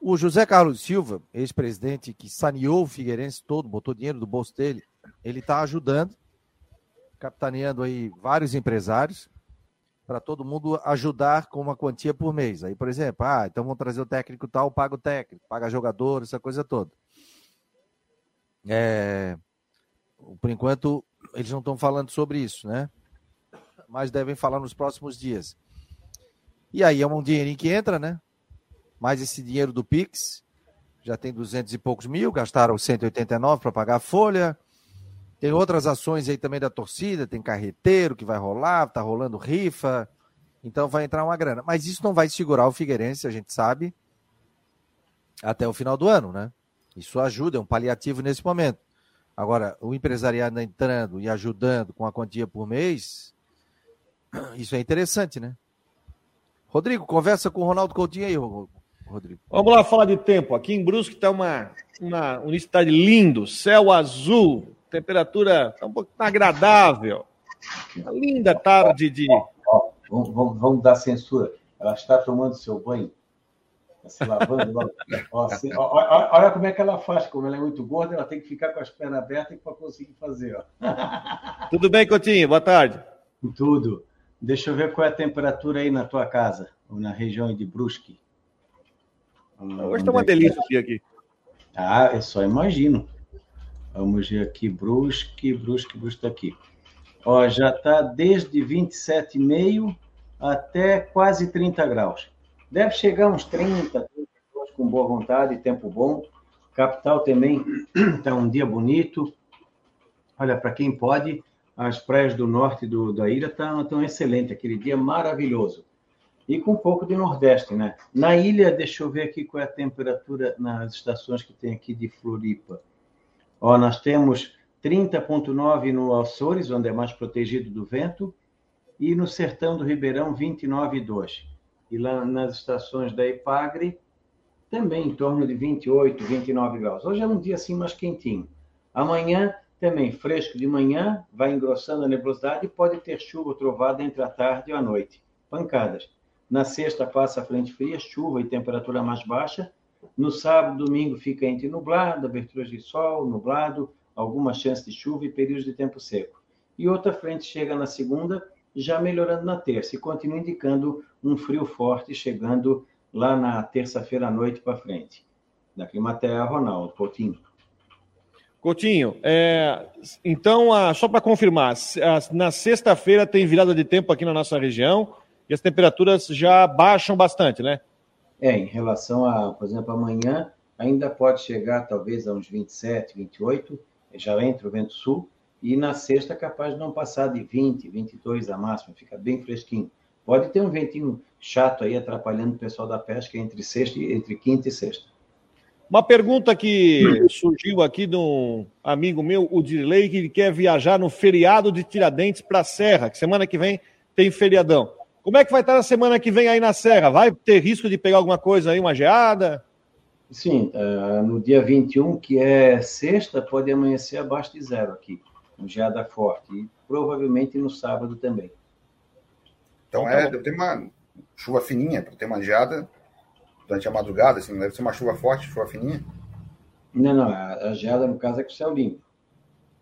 O José Carlos Silva, ex-presidente que saneou o Figueirense todo, botou dinheiro do bolso dele, ele está ajudando, capitaneando aí vários empresários para todo mundo ajudar com uma quantia por mês. Aí, por exemplo, ah, então vamos trazer o técnico tal, paga o técnico, paga jogador, essa coisa toda. É, por enquanto, eles não estão falando sobre isso, né? Mas devem falar nos próximos dias. E aí é um dinheirinho que entra, né? mais esse dinheiro do Pix, já tem duzentos e poucos mil, gastaram 189 para pagar a folha. Tem outras ações aí também da torcida, tem carreteiro que vai rolar, tá rolando rifa. Então vai entrar uma grana. Mas isso não vai segurar o Figueirense, a gente sabe, até o final do ano, né? Isso ajuda, é um paliativo nesse momento. Agora, o empresariado entrando e ajudando com a quantia por mês, isso é interessante, né? Rodrigo, conversa com o Ronaldo Coutinho aí, Rodrigo. Vamos lá falar de tempo. Aqui em Brusque está uma, uma, cidade lindo, céu azul, temperatura tá um pouco agradável. Uma linda tarde de. Ó, ó, vamos, vamos, vamos, dar censura. Ela está tomando seu banho. Está se lavando. ó, assim, ó, olha como é que ela faz. Como ela é muito gorda, ela tem que ficar com as pernas abertas para conseguir fazer. Ó. Tudo bem, Coutinho? Boa tarde. Tudo. Deixa eu ver qual é a temperatura aí na tua casa, ou na região de Brusque. Hoje está uma delícia aqui. Ah, eu só imagino. Vamos ver aqui, Brusque, Brusque, Brusque tá aqui. Ó, já está desde 27,5 até quase 30 graus. Deve chegar uns 30, 30 graus com boa vontade, tempo bom. Capital também está um dia bonito. Olha, para quem pode, as praias do norte do, da ilha estão tão excelentes, aquele dia maravilhoso e com um pouco de Nordeste, né? Na ilha, deixa eu ver aqui qual é a temperatura nas estações que tem aqui de Floripa. Ó, nós temos 30,9 no Açores, onde é mais protegido do vento, e no Sertão do Ribeirão, 29,2. E lá nas estações da Ipagre, também em torno de 28, 29 graus. Hoje é um dia assim mais quentinho. Amanhã, também fresco de manhã, vai engrossando a nebulosidade e pode ter chuva trovada entre a tarde e a noite. Pancadas. Na sexta passa a frente fria, chuva e temperatura mais baixa. No sábado, domingo fica entre nublado, aberturas de sol, nublado, alguma chance de chuva e períodos de tempo seco. E outra frente chega na segunda, já melhorando na terça, e continua indicando um frio forte chegando lá na terça-feira à noite para frente. Da Climaterra, Ronaldo Coutinho. Coutinho, é, então, só para confirmar, na sexta-feira tem virada de tempo aqui na nossa região e as temperaturas já baixam bastante, né? É, em relação a, por exemplo, amanhã, ainda pode chegar talvez a uns 27, 28, já entra o vento sul, e na sexta capaz de não passar de 20, 22 a máxima, fica bem fresquinho. Pode ter um ventinho chato aí atrapalhando o pessoal da pesca entre sexta entre quinta e sexta. Uma pergunta que surgiu aqui de um amigo meu, o Dirley, que quer viajar no feriado de Tiradentes para a Serra, que semana que vem tem feriadão. Como é que vai estar na semana que vem aí na Serra? Vai ter risco de pegar alguma coisa aí, uma geada? Sim, uh, no dia 21, que é sexta, pode amanhecer abaixo de zero aqui, uma geada forte, e provavelmente no sábado também. Então, é, deve ter uma chuva fininha, para ter uma geada durante a madrugada, assim, deve ser uma chuva forte, chuva fininha? Não, não, a, a geada, no caso, é com o céu limpo.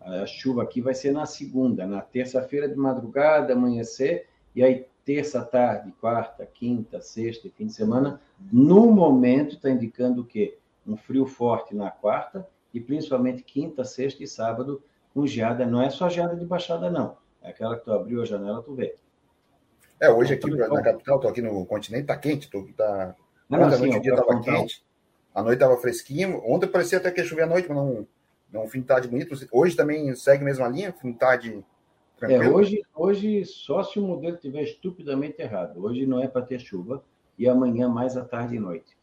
A chuva aqui vai ser na segunda, na terça-feira de madrugada, amanhecer, e aí terça tarde, quarta, quinta, sexta e fim de semana, no momento está indicando o quê? Um frio forte na quarta e principalmente quinta, sexta e sábado com geada. Não é só geada de baixada, não. É aquela que tu abriu a janela, tu vê. É, hoje aqui na, capital, estou aqui no continente, tá quente, tô, tá... Não, Ontem noite o dia estava quente, a noite estava fresquinho. Ontem parecia até que ia chover à noite, mas não, não fim de tarde bonito. Hoje também segue a mesma linha, fim de tarde é, hoje, hoje, só se o modelo estiver estupidamente errado. Hoje não é para ter chuva e amanhã mais à tarde e noite.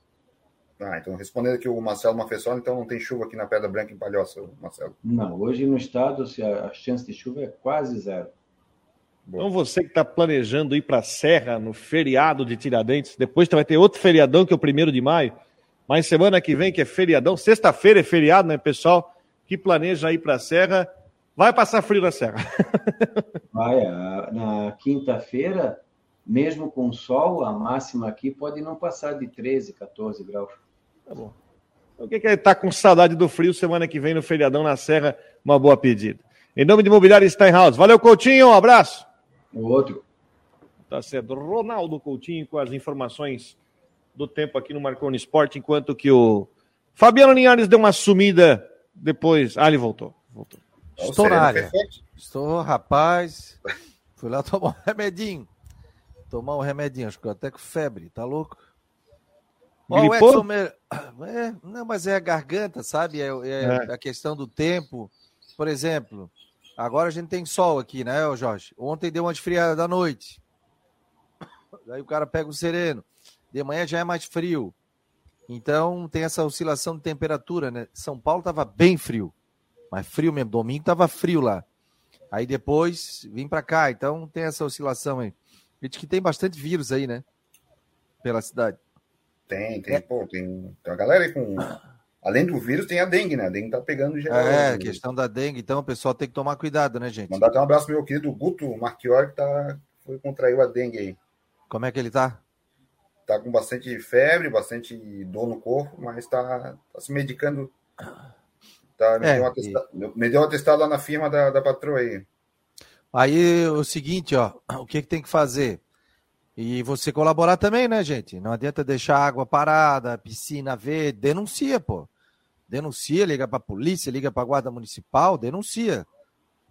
Ah, então respondendo aqui o Marcelo Mafessoli, então não tem chuva aqui na Pedra Branca em Palhoça, Marcelo? Não, hoje no estado a, a chance de chuva é quase zero. Então você que está planejando ir para a Serra no feriado de Tiradentes, depois vai ter outro feriadão que é o primeiro de maio, Mas semana que vem, que é feriadão, sexta-feira é feriado, né, pessoal? Que planeja ir para a Serra. Vai passar frio na Serra. Vai, na quinta-feira, mesmo com sol, a máxima aqui pode não passar de 13, 14 graus. Tá bom. O que é tá com saudade do frio semana que vem no feriadão na Serra? Uma boa pedida. Em nome de Imobiliário Steinhaus. Valeu, Coutinho. Um abraço. O outro. Tá certo. Ronaldo Coutinho com as informações do tempo aqui no Marconi Esporte, enquanto que o Fabiano Linhares deu uma sumida depois. Ah, ele voltou. voltou. Estou na área. Estou, rapaz. Fui lá tomar um remedinho. Tomar um remedinho, acho que eu até com febre, tá louco? Ó, o Edson Mer... é, não, mas é a garganta, sabe? É, é, é, a questão do tempo. Por exemplo, agora a gente tem sol aqui, né, Jorge? Ontem deu uma esfriada da noite. Aí o cara pega o sereno. De manhã já é mais frio. Então tem essa oscilação de temperatura, né? São Paulo estava bem frio. Mas frio mesmo. Domingo estava frio lá. Aí depois vim para cá. Então tem essa oscilação aí. A gente que tem bastante vírus aí, né? Pela cidade. Tem, tem, é. pô, tem, tem uma galera aí com. Além do vírus, tem a dengue, né? A dengue tá pegando geral. É, né? questão da dengue, então o pessoal tem que tomar cuidado, né, gente? Mandar até um abraço meu querido Guto Marchiori, que tá, foi, contraiu a dengue aí. Como é que ele tá? Tá com bastante febre, bastante dor no corpo, mas tá, tá se medicando. Tá, me, é, deu um atestado, e... me deu um atestado lá na firma da, da patroa aí. Aí o seguinte, ó, o que, que tem que fazer? E você colaborar também, né, gente? Não adianta deixar água parada, piscina verde, denuncia, pô. Denuncia, liga para a polícia, liga para a guarda municipal, denuncia.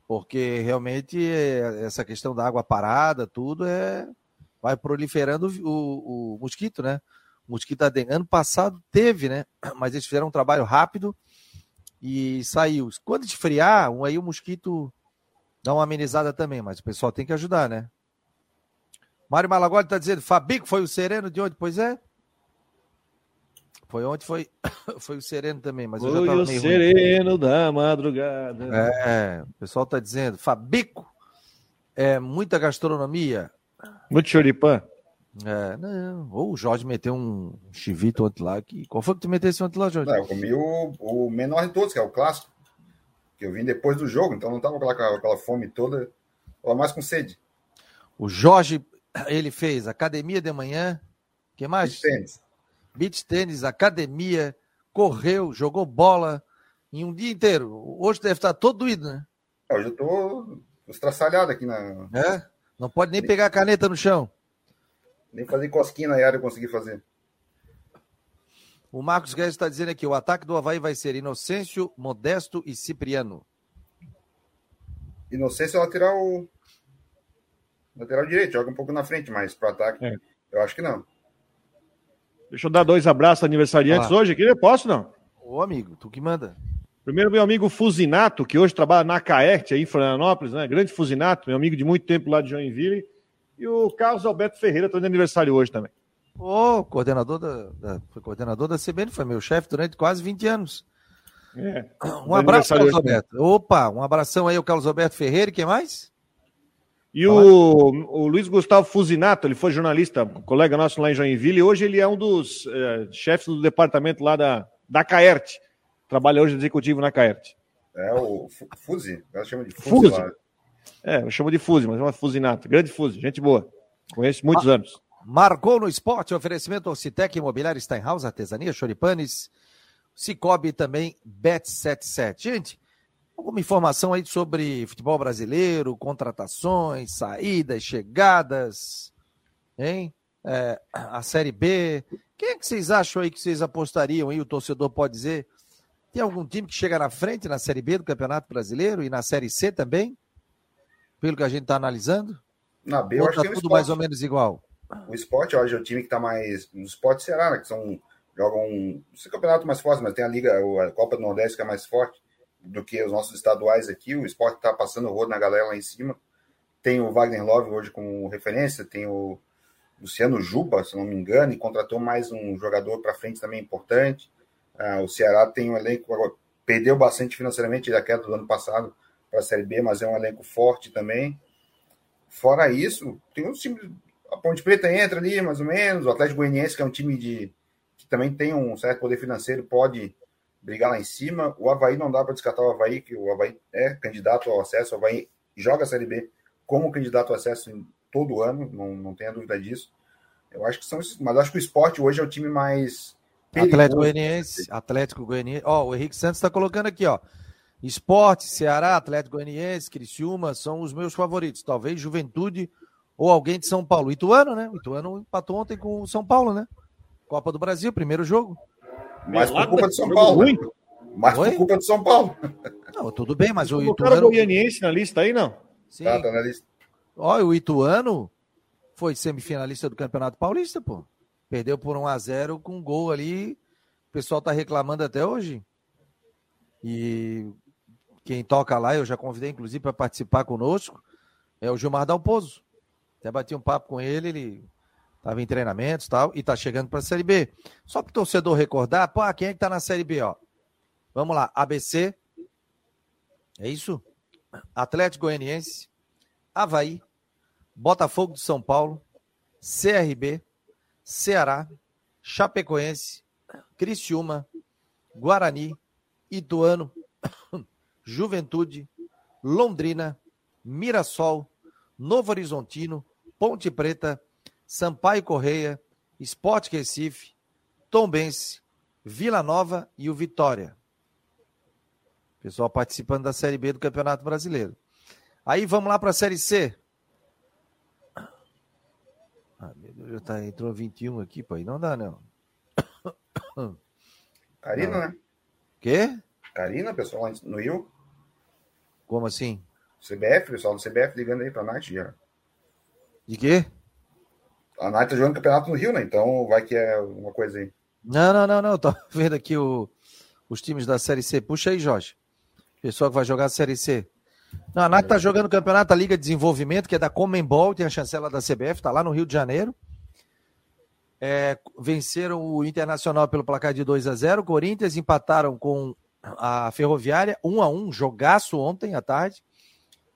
Porque realmente essa questão da água parada, tudo é vai proliferando o, o mosquito, né? O mosquito adengue. Ano passado teve, né? Mas eles fizeram um trabalho rápido e saiu. Quando esfriar, aí o mosquito dá uma amenizada também, mas o pessoal tem que ajudar, né? Mário Malagoli está dizendo, Fabico foi o sereno de onde? Pois é. Foi ontem, foi, foi o sereno também, mas foi eu já tava o meio sereno ruim. da madrugada. É, o pessoal está dizendo, Fabico, é muita gastronomia. Muito choripã. É, não. Ou o Jorge meteu um chivito ontem lá. Que... Qual foi que tu metesse ontem lá, Jorge? Não, eu comi o, o menor de todos, que é o clássico. Que eu vim depois do jogo, então não tava com aquela, aquela fome toda. Tava mais com sede. O Jorge ele fez academia de manhã, que mais? Beach tênis. Beach tênis, academia, correu, jogou bola em um dia inteiro. Hoje deve estar todo doído, né? Hoje eu tô estraçalhado aqui na. É? Não pode nem pegar a caneta no chão. Nem fazer cosquinha na área eu consegui fazer. O Marcos Guedes está dizendo aqui: o ataque do Havaí vai ser Inocêncio, Modesto e Cipriano. Inocêncio é lateral lateral direito, joga um pouco na frente, mas para ataque, é. eu acho que não. Deixa eu dar dois abraços aniversariantes hoje aqui, eu posso não? Ô amigo, tu que manda. Primeiro, meu amigo Fusinato, que hoje trabalha na Caerte, aí em Florianópolis, né? Grande Fusinato, meu amigo de muito tempo lá de Joinville. E o Carlos Alberto Ferreira, estou de aniversário hoje também. Ô, oh, coordenador da, da, foi coordenador da CBN, foi meu chefe durante quase 20 anos. É, um abraço, Carlos Alberto. Opa, um abração aí ao Carlos Alberto Ferreira, e quem mais? E o, o, Luiz Gustavo Fusinato, ele foi jornalista, colega nosso lá em Joinville, e hoje ele é um dos é, chefes do departamento lá da, da Caerte. Trabalha hoje executivo na Caerte. É o Fuzi, ela chama de Fuzi. Fuzi. É, eu chamo de Fuzi, mas é uma Fusinato. Grande Fuzi, gente boa. Conheço muitos anos. Marcou no esporte, oferecimento ao Citec Imobiliário Steinhaus, Artesania, Choripanes, Cicobi também, Bet77. Gente, Alguma informação aí sobre futebol brasileiro, contratações, saídas, chegadas, hein? É, a Série B. Quem é que vocês acham aí que vocês apostariam aí? O torcedor pode dizer. Tem algum time que chega na frente na Série B do Campeonato Brasileiro e na Série C também? Pelo que a gente está analisando? Na B, eu acho tá que tudo mais ou menos igual. O esporte, hoje é o time que está mais. O esporte será, né? Que são. Jogam. Não sei campeonato mais forte, mas tem a Liga, a Copa do Nordeste que é mais forte do que os nossos estaduais aqui. O esporte está passando o rodo na galera lá em cima. Tem o Wagner Love hoje como referência, tem o Luciano Juba, se não me engano, e contratou mais um jogador para frente também importante. Uh, o Ceará tem um elenco, perdeu bastante financeiramente da queda do ano passado para a Série B, mas é um elenco forte também. Fora isso, tem um time. A Ponte Preta entra ali, mais ou menos. O Atlético Goianiense, que é um time de, que também tem um certo poder financeiro, pode brigar lá em cima. O Havaí não dá para descartar o Havaí, que o Havaí é candidato ao acesso. O Havaí joga a Série B como candidato ao acesso em todo ano, não, não tenha dúvida disso. Eu acho que são mas acho que o esporte hoje é o time mais. Atlético Goianiense, Atlético Goianiense. Ó, o Henrique Santos está colocando aqui, ó. Esporte, Ceará, Atlético Goianiense, Criciúma são os meus favoritos. Talvez Juventude ou alguém de São Paulo. Ituano, né? O Ituano empatou ontem com o São Paulo, né? Copa do Brasil, primeiro jogo. Mas por culpa de São Paulo. Mas por culpa de São Paulo. Não, tudo bem, mas o Ituano. O goianiense na lista aí, não? Sim. Tá, tá na lista. Olha, o Ituano foi semifinalista do Campeonato Paulista, pô. Perdeu por 1 a 0 com um gol ali. O pessoal tá reclamando até hoje. E quem toca lá, eu já convidei inclusive para participar conosco, é o Gilmar Dalpozo. Até bati um papo com ele, ele estava em treinamentos e tal, e está chegando para a Série B. Só para o torcedor recordar, pô, quem é que está na Série B, ó? Vamos lá, ABC, é isso? Atlético Goianiense, Havaí, Botafogo de São Paulo, CRB, Ceará, Chapecoense, Criciúma, Guarani, Ituano, Juventude, Londrina, Mirassol, Novo Horizontino, Ponte Preta, Sampaio Correia, Sport Recife, Tombense, Vila Nova e o Vitória. Pessoal participando da Série B do Campeonato Brasileiro. Aí vamos lá para a Série C. Ah, meu Deus, já tá, entrou 21 aqui, pô, aí não dá, não. Carina, não. né? Quê? Carina, pessoal no Rio. Como assim? CBF, pessoal do CBF ligando aí pra Nath já. De quê? A Nath tá jogando campeonato no Rio, né? Então vai que é uma coisa aí. Não, não, não, não. Tô vendo aqui o, os times da Série C. Puxa aí, Jorge. Pessoal que vai jogar a Série C. Não, a Nath tá jogando o campeonato da Liga de Desenvolvimento, que é da Comembol, tem a chancela da CBF, tá lá no Rio de Janeiro. É, venceram o Internacional pelo placar de 2 a 0 Corinthians empataram com a Ferroviária, 1 a 1 jogaço ontem à tarde.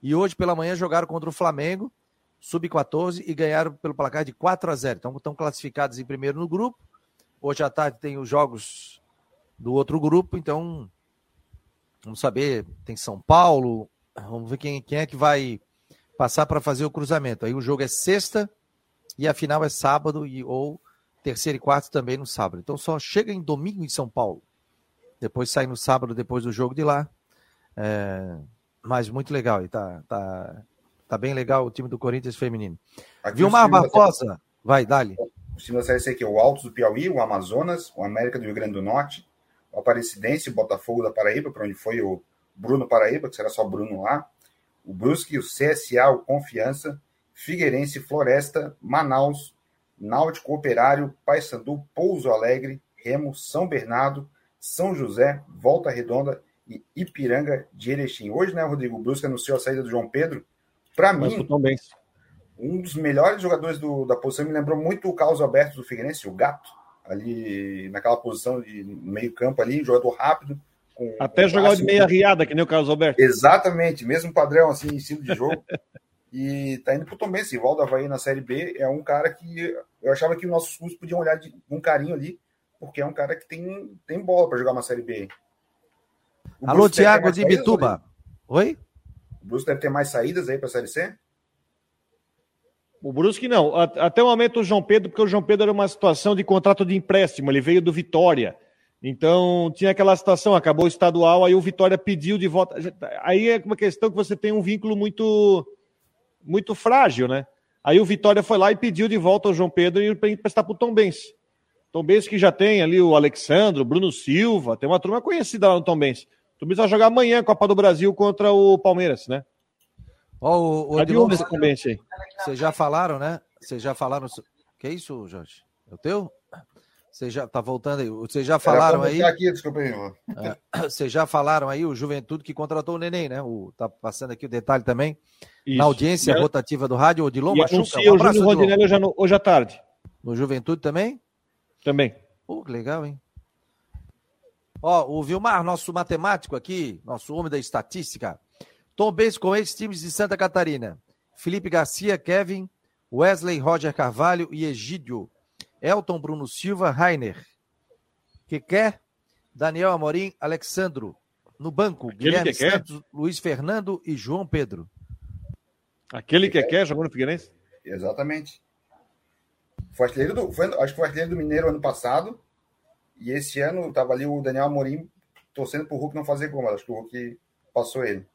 E hoje pela manhã jogaram contra o Flamengo, sub-14, e ganharam pelo placar de 4 a 0 Então estão classificados em primeiro no grupo. Hoje à tarde tem os jogos do outro grupo, então vamos saber, tem São Paulo, vamos ver quem, quem é que vai passar para fazer o cruzamento. Aí o jogo é sexta e a final é sábado e ou terceiro e quarto também no sábado. Então só chega em domingo em São Paulo. Depois sai no sábado, depois do jogo de lá. É, mas muito legal. E tá, tá, tá bem legal o time do Corinthians feminino. Aqui Vilmar Barbosa, vai, dali. O time da Série C aqui, o Altos do Piauí, o Amazonas, o América do Rio Grande do Norte, o Aparecidense, o Botafogo da Paraíba, para onde foi o Bruno Paraíba, que será só Bruno lá, o Brusque, o CSA, o Confiança, Figueirense, Floresta, Manaus, Náutico Operário, Paysandu, Pouso Alegre, Remo, São Bernardo, são José, Volta Redonda e Ipiranga de Erechim. Hoje, né, Rodrigo Brusque anunciou a saída do João Pedro. Para mim, um dos melhores jogadores do, da posição me lembrou muito o Carlos Alberto do Figueirense, o Gato, ali naquela posição de meio campo ali, jogador rápido. Até jogar de meia riada, que nem o Carlos Alberto. Exatamente, mesmo padrão assim, estilo de jogo. e tá indo pro Tom Benz. Valdo Havaí na Série B é um cara que eu achava que os nossos clubes podiam olhar de, com carinho ali, porque é um cara que tem, tem bola para jogar uma Série B. O Alô, Tiago de Bituba. Oi? O Brusque deve ter mais saídas aí para a Série C? O Brusque não. Até o momento o João Pedro, porque o João Pedro era uma situação de contrato de empréstimo, ele veio do Vitória. Então tinha aquela situação, acabou o estadual, aí o Vitória pediu de volta. Aí é uma questão que você tem um vínculo muito muito frágil, né? Aí o Vitória foi lá e pediu de volta o João Pedro para emprestar para o Tom Benz. Tom Benz que já tem ali o Alexandre, o Bruno Silva, tem uma turma conhecida lá no Tom. O Tom vai jogar amanhã a Copa do Brasil contra o Palmeiras, né? Ó, o, o tá Odilon, esse Tom Benz aí. Vocês já falaram, né? Vocês já falaram. Que é isso, Jorge? É o teu? Você já tá voltando aí. Vocês já falaram aí. Aqui, desculpa aí, é, Vocês já falaram aí o Juventude que contratou o Neném, né? O, tá passando aqui o detalhe também. Isso. Na audiência é. rotativa do rádio, o Dilon Machuca. Um o Júnior Rodinelli hoje, hoje à tarde. No Juventude também? Também. Pô, que legal, hein? Ó, o Vilmar, nosso matemático aqui, nosso homem da estatística. Tom Benz com esses times de Santa Catarina. Felipe Garcia, Kevin, Wesley, Roger Carvalho e Egídio. Elton, Bruno Silva, Rainer. que quer? Daniel Amorim, Alexandro. No banco, Aquele Guilherme que quer? Santos, Luiz Fernando e João Pedro. Aquele que quer jogou no Figueirense? Exatamente. Foi artilheiro do, foi, acho que foi artilheiro do Mineiro ano passado. E esse ano tava ali o Daniel Amorim torcendo pro Hulk não fazer gol, mas acho que o Hulk passou ele.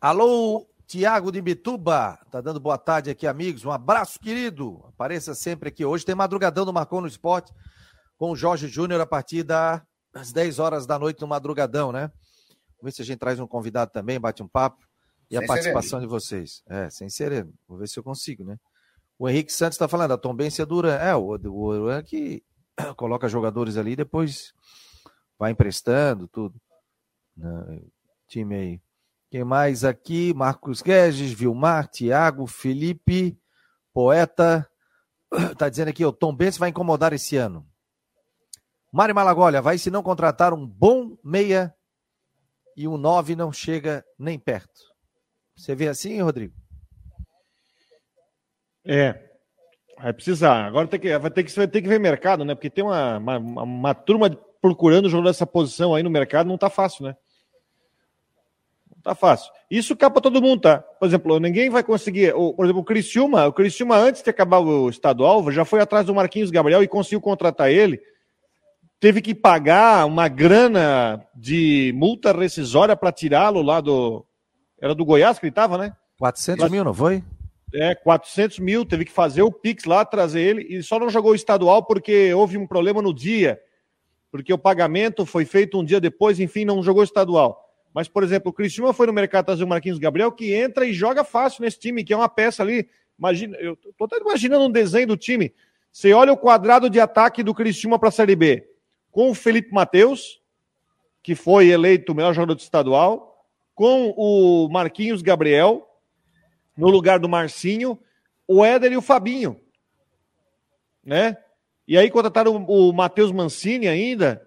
Alô, Tiago de Bituba. Tá dando boa tarde aqui, amigos. Um abraço, querido. Apareça sempre aqui. Hoje tem madrugadão do Marcou no Esporte com o Jorge Júnior a partir das 10 horas da noite no madrugadão, né? Vamos ver se a gente traz um convidado também, bate um papo. E a Sem participação de vocês. É, sem sereno. Vou ver se eu consigo, né? O Henrique Santos está falando, a Tombência Duran. É, o, o Duran que coloca jogadores ali depois vai emprestando tudo. Né? Time aí. Quem mais aqui? Marcos Guedes, Vilmar, Tiago, Felipe, Poeta. Tá dizendo aqui, o Tom Benz vai incomodar esse ano. Mário Malagolha, vai se não contratar um bom meia e um 9 não chega nem perto. Você vê assim, Rodrigo? É. Vai precisar. Agora tem que, vai, ter que, vai ter que ver mercado, né? Porque tem uma, uma, uma- turma procurando jogador dessa posição aí no mercado, não tá fácil, né? Não tá fácil. Isso capa todo mundo, tá? Por exemplo, ninguém vai conseguir. Por exemplo, o Criciúma, o Criciúma, antes de acabar o estadual, já foi atrás do Marquinhos Gabriel e conseguiu contratar ele. Teve que pagar uma grana de multa rescisória para tirá-lo lá do. Era do Goiás que ele tava, né? 400 mil, não foi? É, 400 mil, teve que fazer o Pix lá, trazer ele, e só não jogou o estadual porque houve um problema no dia, porque o pagamento foi feito um dia depois, enfim, não jogou estadual. Mas, por exemplo, o Criciúma foi no mercado trazer o Marquinhos Gabriel, que entra e joga fácil nesse time, que é uma peça ali. Imagina, eu tô até imaginando um desenho do time. Você olha o quadrado de ataque do Criciúma para a Série B, com o Felipe Matheus, que foi eleito o melhor jogador do estadual, com o Marquinhos Gabriel, no lugar do Marcinho, o Éder e o Fabinho. Né? E aí contrataram o, o Matheus Mancini ainda,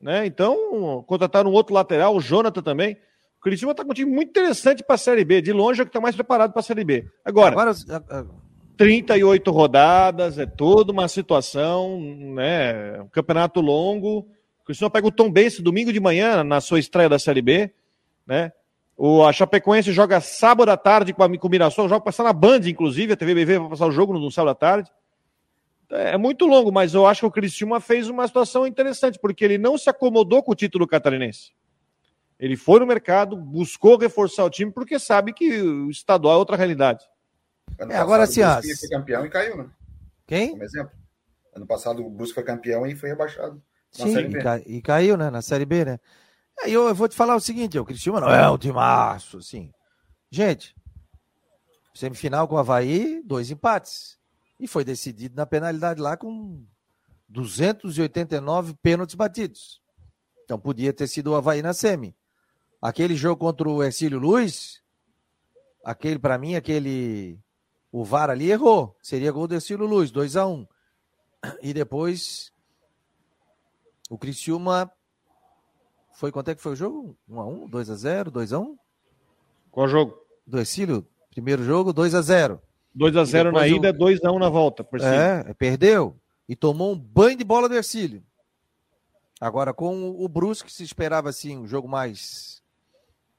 né? Então, contrataram outro lateral, o Jonathan também. O Curitiba está com um time muito interessante para a Série B. De longe é o que está mais preparado para a Série B. Agora, Agora, a- a- 38 rodadas, é toda uma situação, né? Um campeonato longo. O Cristiano pega o Tom Bense domingo de manhã na sua estreia da Série B, né? O a Chapecoense joga sábado à tarde com a com o Mirassol, joga passar na Band, inclusive, a TV BV vai passar o jogo no sábado à tarde. É muito longo, mas eu acho que o Criciúma fez uma situação interessante, porque ele não se acomodou com o título catarinense. Ele foi no mercado, buscou reforçar o time, porque sabe que o estadual é outra realidade. É, agora sim, o ó, foi campeão e caiu, né? quem? Como exemplo. Ano passado o Brusque foi campeão e foi rebaixado. Na Sim, Série e, B. ca- e caiu, né, na Série B, né? Aí eu, eu vou te falar o seguinte, o Cristiano não é um timaço, assim. Gente, semifinal com o Havaí, dois empates. E foi decidido na penalidade lá com 289 pênaltis batidos. Então podia ter sido o Havaí na semi. Aquele jogo contra o Ercílio Luz, aquele, para mim, aquele. O VAR ali errou. Seria gol do Ercílio Luz, 2 a 1 E depois o Criciúma foi quanto é que foi o jogo? 1 a 1, 2 a 0, 2 a 1? Qual jogo? Do Exílio, primeiro jogo 2 a 0. 2 a 0 na ida, 2 a 1 na volta. Por. É, perdeu e tomou um banho de bola do Ercílio. Agora com o Brusque se esperava assim um jogo mais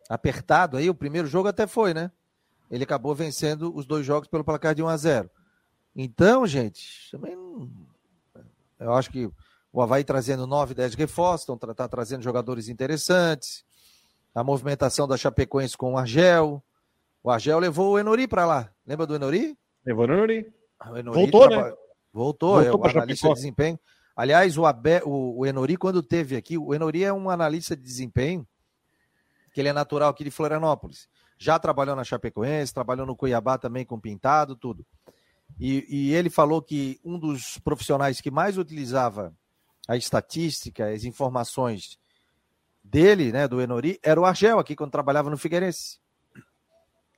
apertado aí, o primeiro jogo até foi, né? Ele acabou vencendo os dois jogos pelo placar de 1 a 0. Então, gente, também eu acho que o Havaí trazendo 9, 10 reforços, estão tra- tá trazendo jogadores interessantes. A movimentação da Chapecoense com o Argel. O Argel levou o Enori para lá. Lembra do Enori? Levou no Nuri. O Enori Voltou, traba- né? Voltou, Voltou é o analista de desempenho. Aliás, o, Abe, o, o Enori, quando teve aqui, o Enori é um analista de desempenho, que ele é natural aqui de Florianópolis. Já trabalhou na Chapecoense, trabalhou no Cuiabá também com pintado, tudo. E, e ele falou que um dos profissionais que mais utilizava a estatística, as informações dele, né, do Enori, era o Argel aqui quando trabalhava no Figueirense.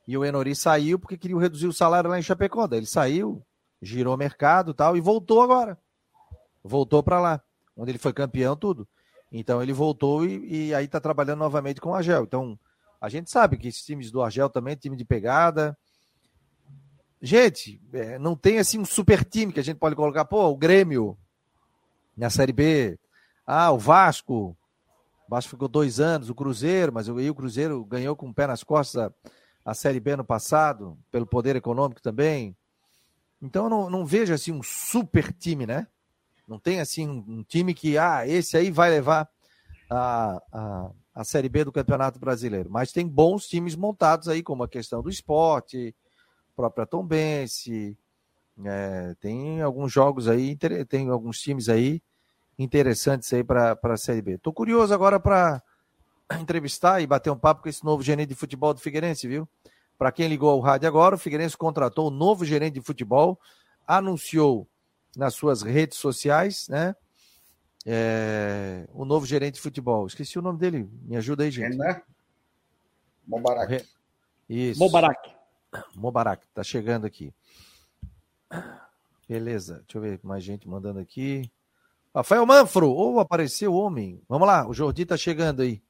E o Enori saiu porque queria reduzir o salário lá em Chapecó. Daí ele saiu, girou o mercado tal, e voltou agora. Voltou para lá, onde ele foi campeão, tudo. Então ele voltou e, e aí está trabalhando novamente com o Argel. Então, a gente sabe que esses times do Argel também time de pegada. Gente, é, não tem assim um super time que a gente pode colocar, pô, o Grêmio na Série B, Ah, o Vasco. O Vasco ficou dois anos, o Cruzeiro, mas aí o Cruzeiro ganhou com o pé nas costas a, a Série B no passado, pelo poder econômico também. Então eu não, não vejo assim um super time, né? Não tem assim um, um time que, ah, esse aí vai levar a, a, a Série B do Campeonato Brasileiro. Mas tem bons times montados aí, como a questão do esporte, própria Tombense, é, tem alguns jogos aí, tem alguns times aí interessantes aí para a Série B. Tô curioso agora para entrevistar e bater um papo com esse novo gerente de futebol do Figueirense, viu? Para quem ligou ao rádio agora, o Figueirense contratou o um novo gerente de futebol, anunciou nas suas redes sociais, né? É, o novo gerente de futebol. Esqueci o nome dele. Me ajuda aí, gente. Renan Mobarak. Isso. Mobarak. Mobarak, tá chegando aqui. Beleza, deixa eu ver mais gente mandando aqui. Rafael Manfro, ou oh, apareceu o homem. Vamos lá, o Jordi tá chegando aí.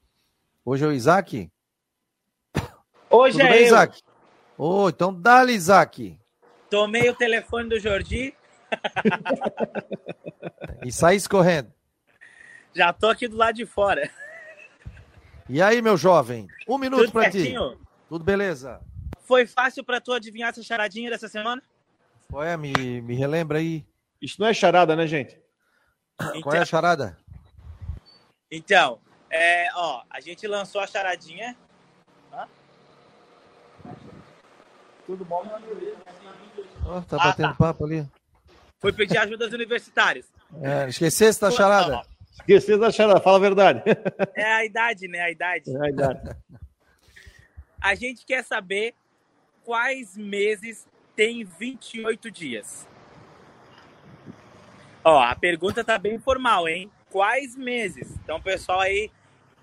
Hoje é o Isaac? Hoje Tudo é bem, eu. Isaac? Oh, então dá-lhe, Isaac. Tomei o telefone do Jordi. e saí escorrendo. Já tô aqui do lado de fora. E aí, meu jovem? Um minuto para ti. Tudo beleza? Foi fácil para tu adivinhar essa charadinha dessa semana? Qual é? Me, me relembra aí. Isso não é charada, né, gente? Então, Qual é a então- charada? Então, é, ó, a gente lançou a charadinha. Hã? Tudo bom, meu amigo? Oh, tá ah, batendo tá. papo ali. Foi pedir ajuda aos universitários. É, esquecesse da charada. Esquecesse da charada, fala a verdade. É a idade, né? A idade. É a idade. A gente quer saber quais meses tem 28 dias. Ó, a pergunta tá bem formal, hein? Quais meses? Então, pessoal aí,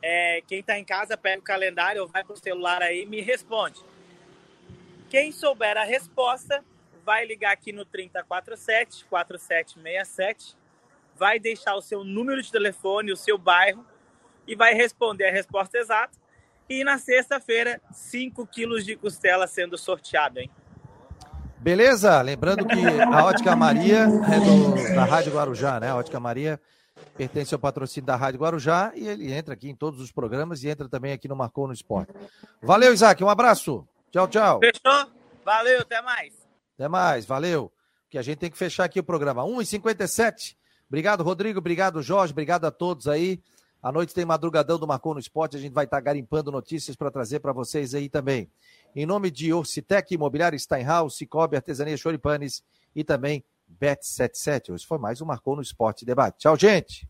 é, quem tá em casa, pega o calendário ou vai pro celular aí e me responde. Quem souber a resposta, vai ligar aqui no 3047 4767, vai deixar o seu número de telefone, o seu bairro e vai responder a resposta exata. E na sexta-feira, 5 quilos de costela sendo sorteado, hein? Beleza? Lembrando que a Ótica Maria é do, da Rádio Guarujá, né? A Ótica Maria pertence ao patrocínio da Rádio Guarujá e ele entra aqui em todos os programas e entra também aqui no Marcou no Esporte. Valeu, Isaac. Um abraço. Tchau, tchau. Fechou? Valeu, até mais. Até mais, valeu. Que a gente tem que fechar aqui o programa. 1h57. Obrigado, Rodrigo. Obrigado, Jorge. Obrigado a todos aí. À noite tem madrugadão do Marcou no Esporte. A gente vai estar garimpando notícias para trazer para vocês aí também. Em nome de Orcitec, Imobiliário Steinhaus, Cicobi, Artesania Choripanes e também Bet77. Hoje foi mais um Marcou no Esporte Debate. Tchau, gente!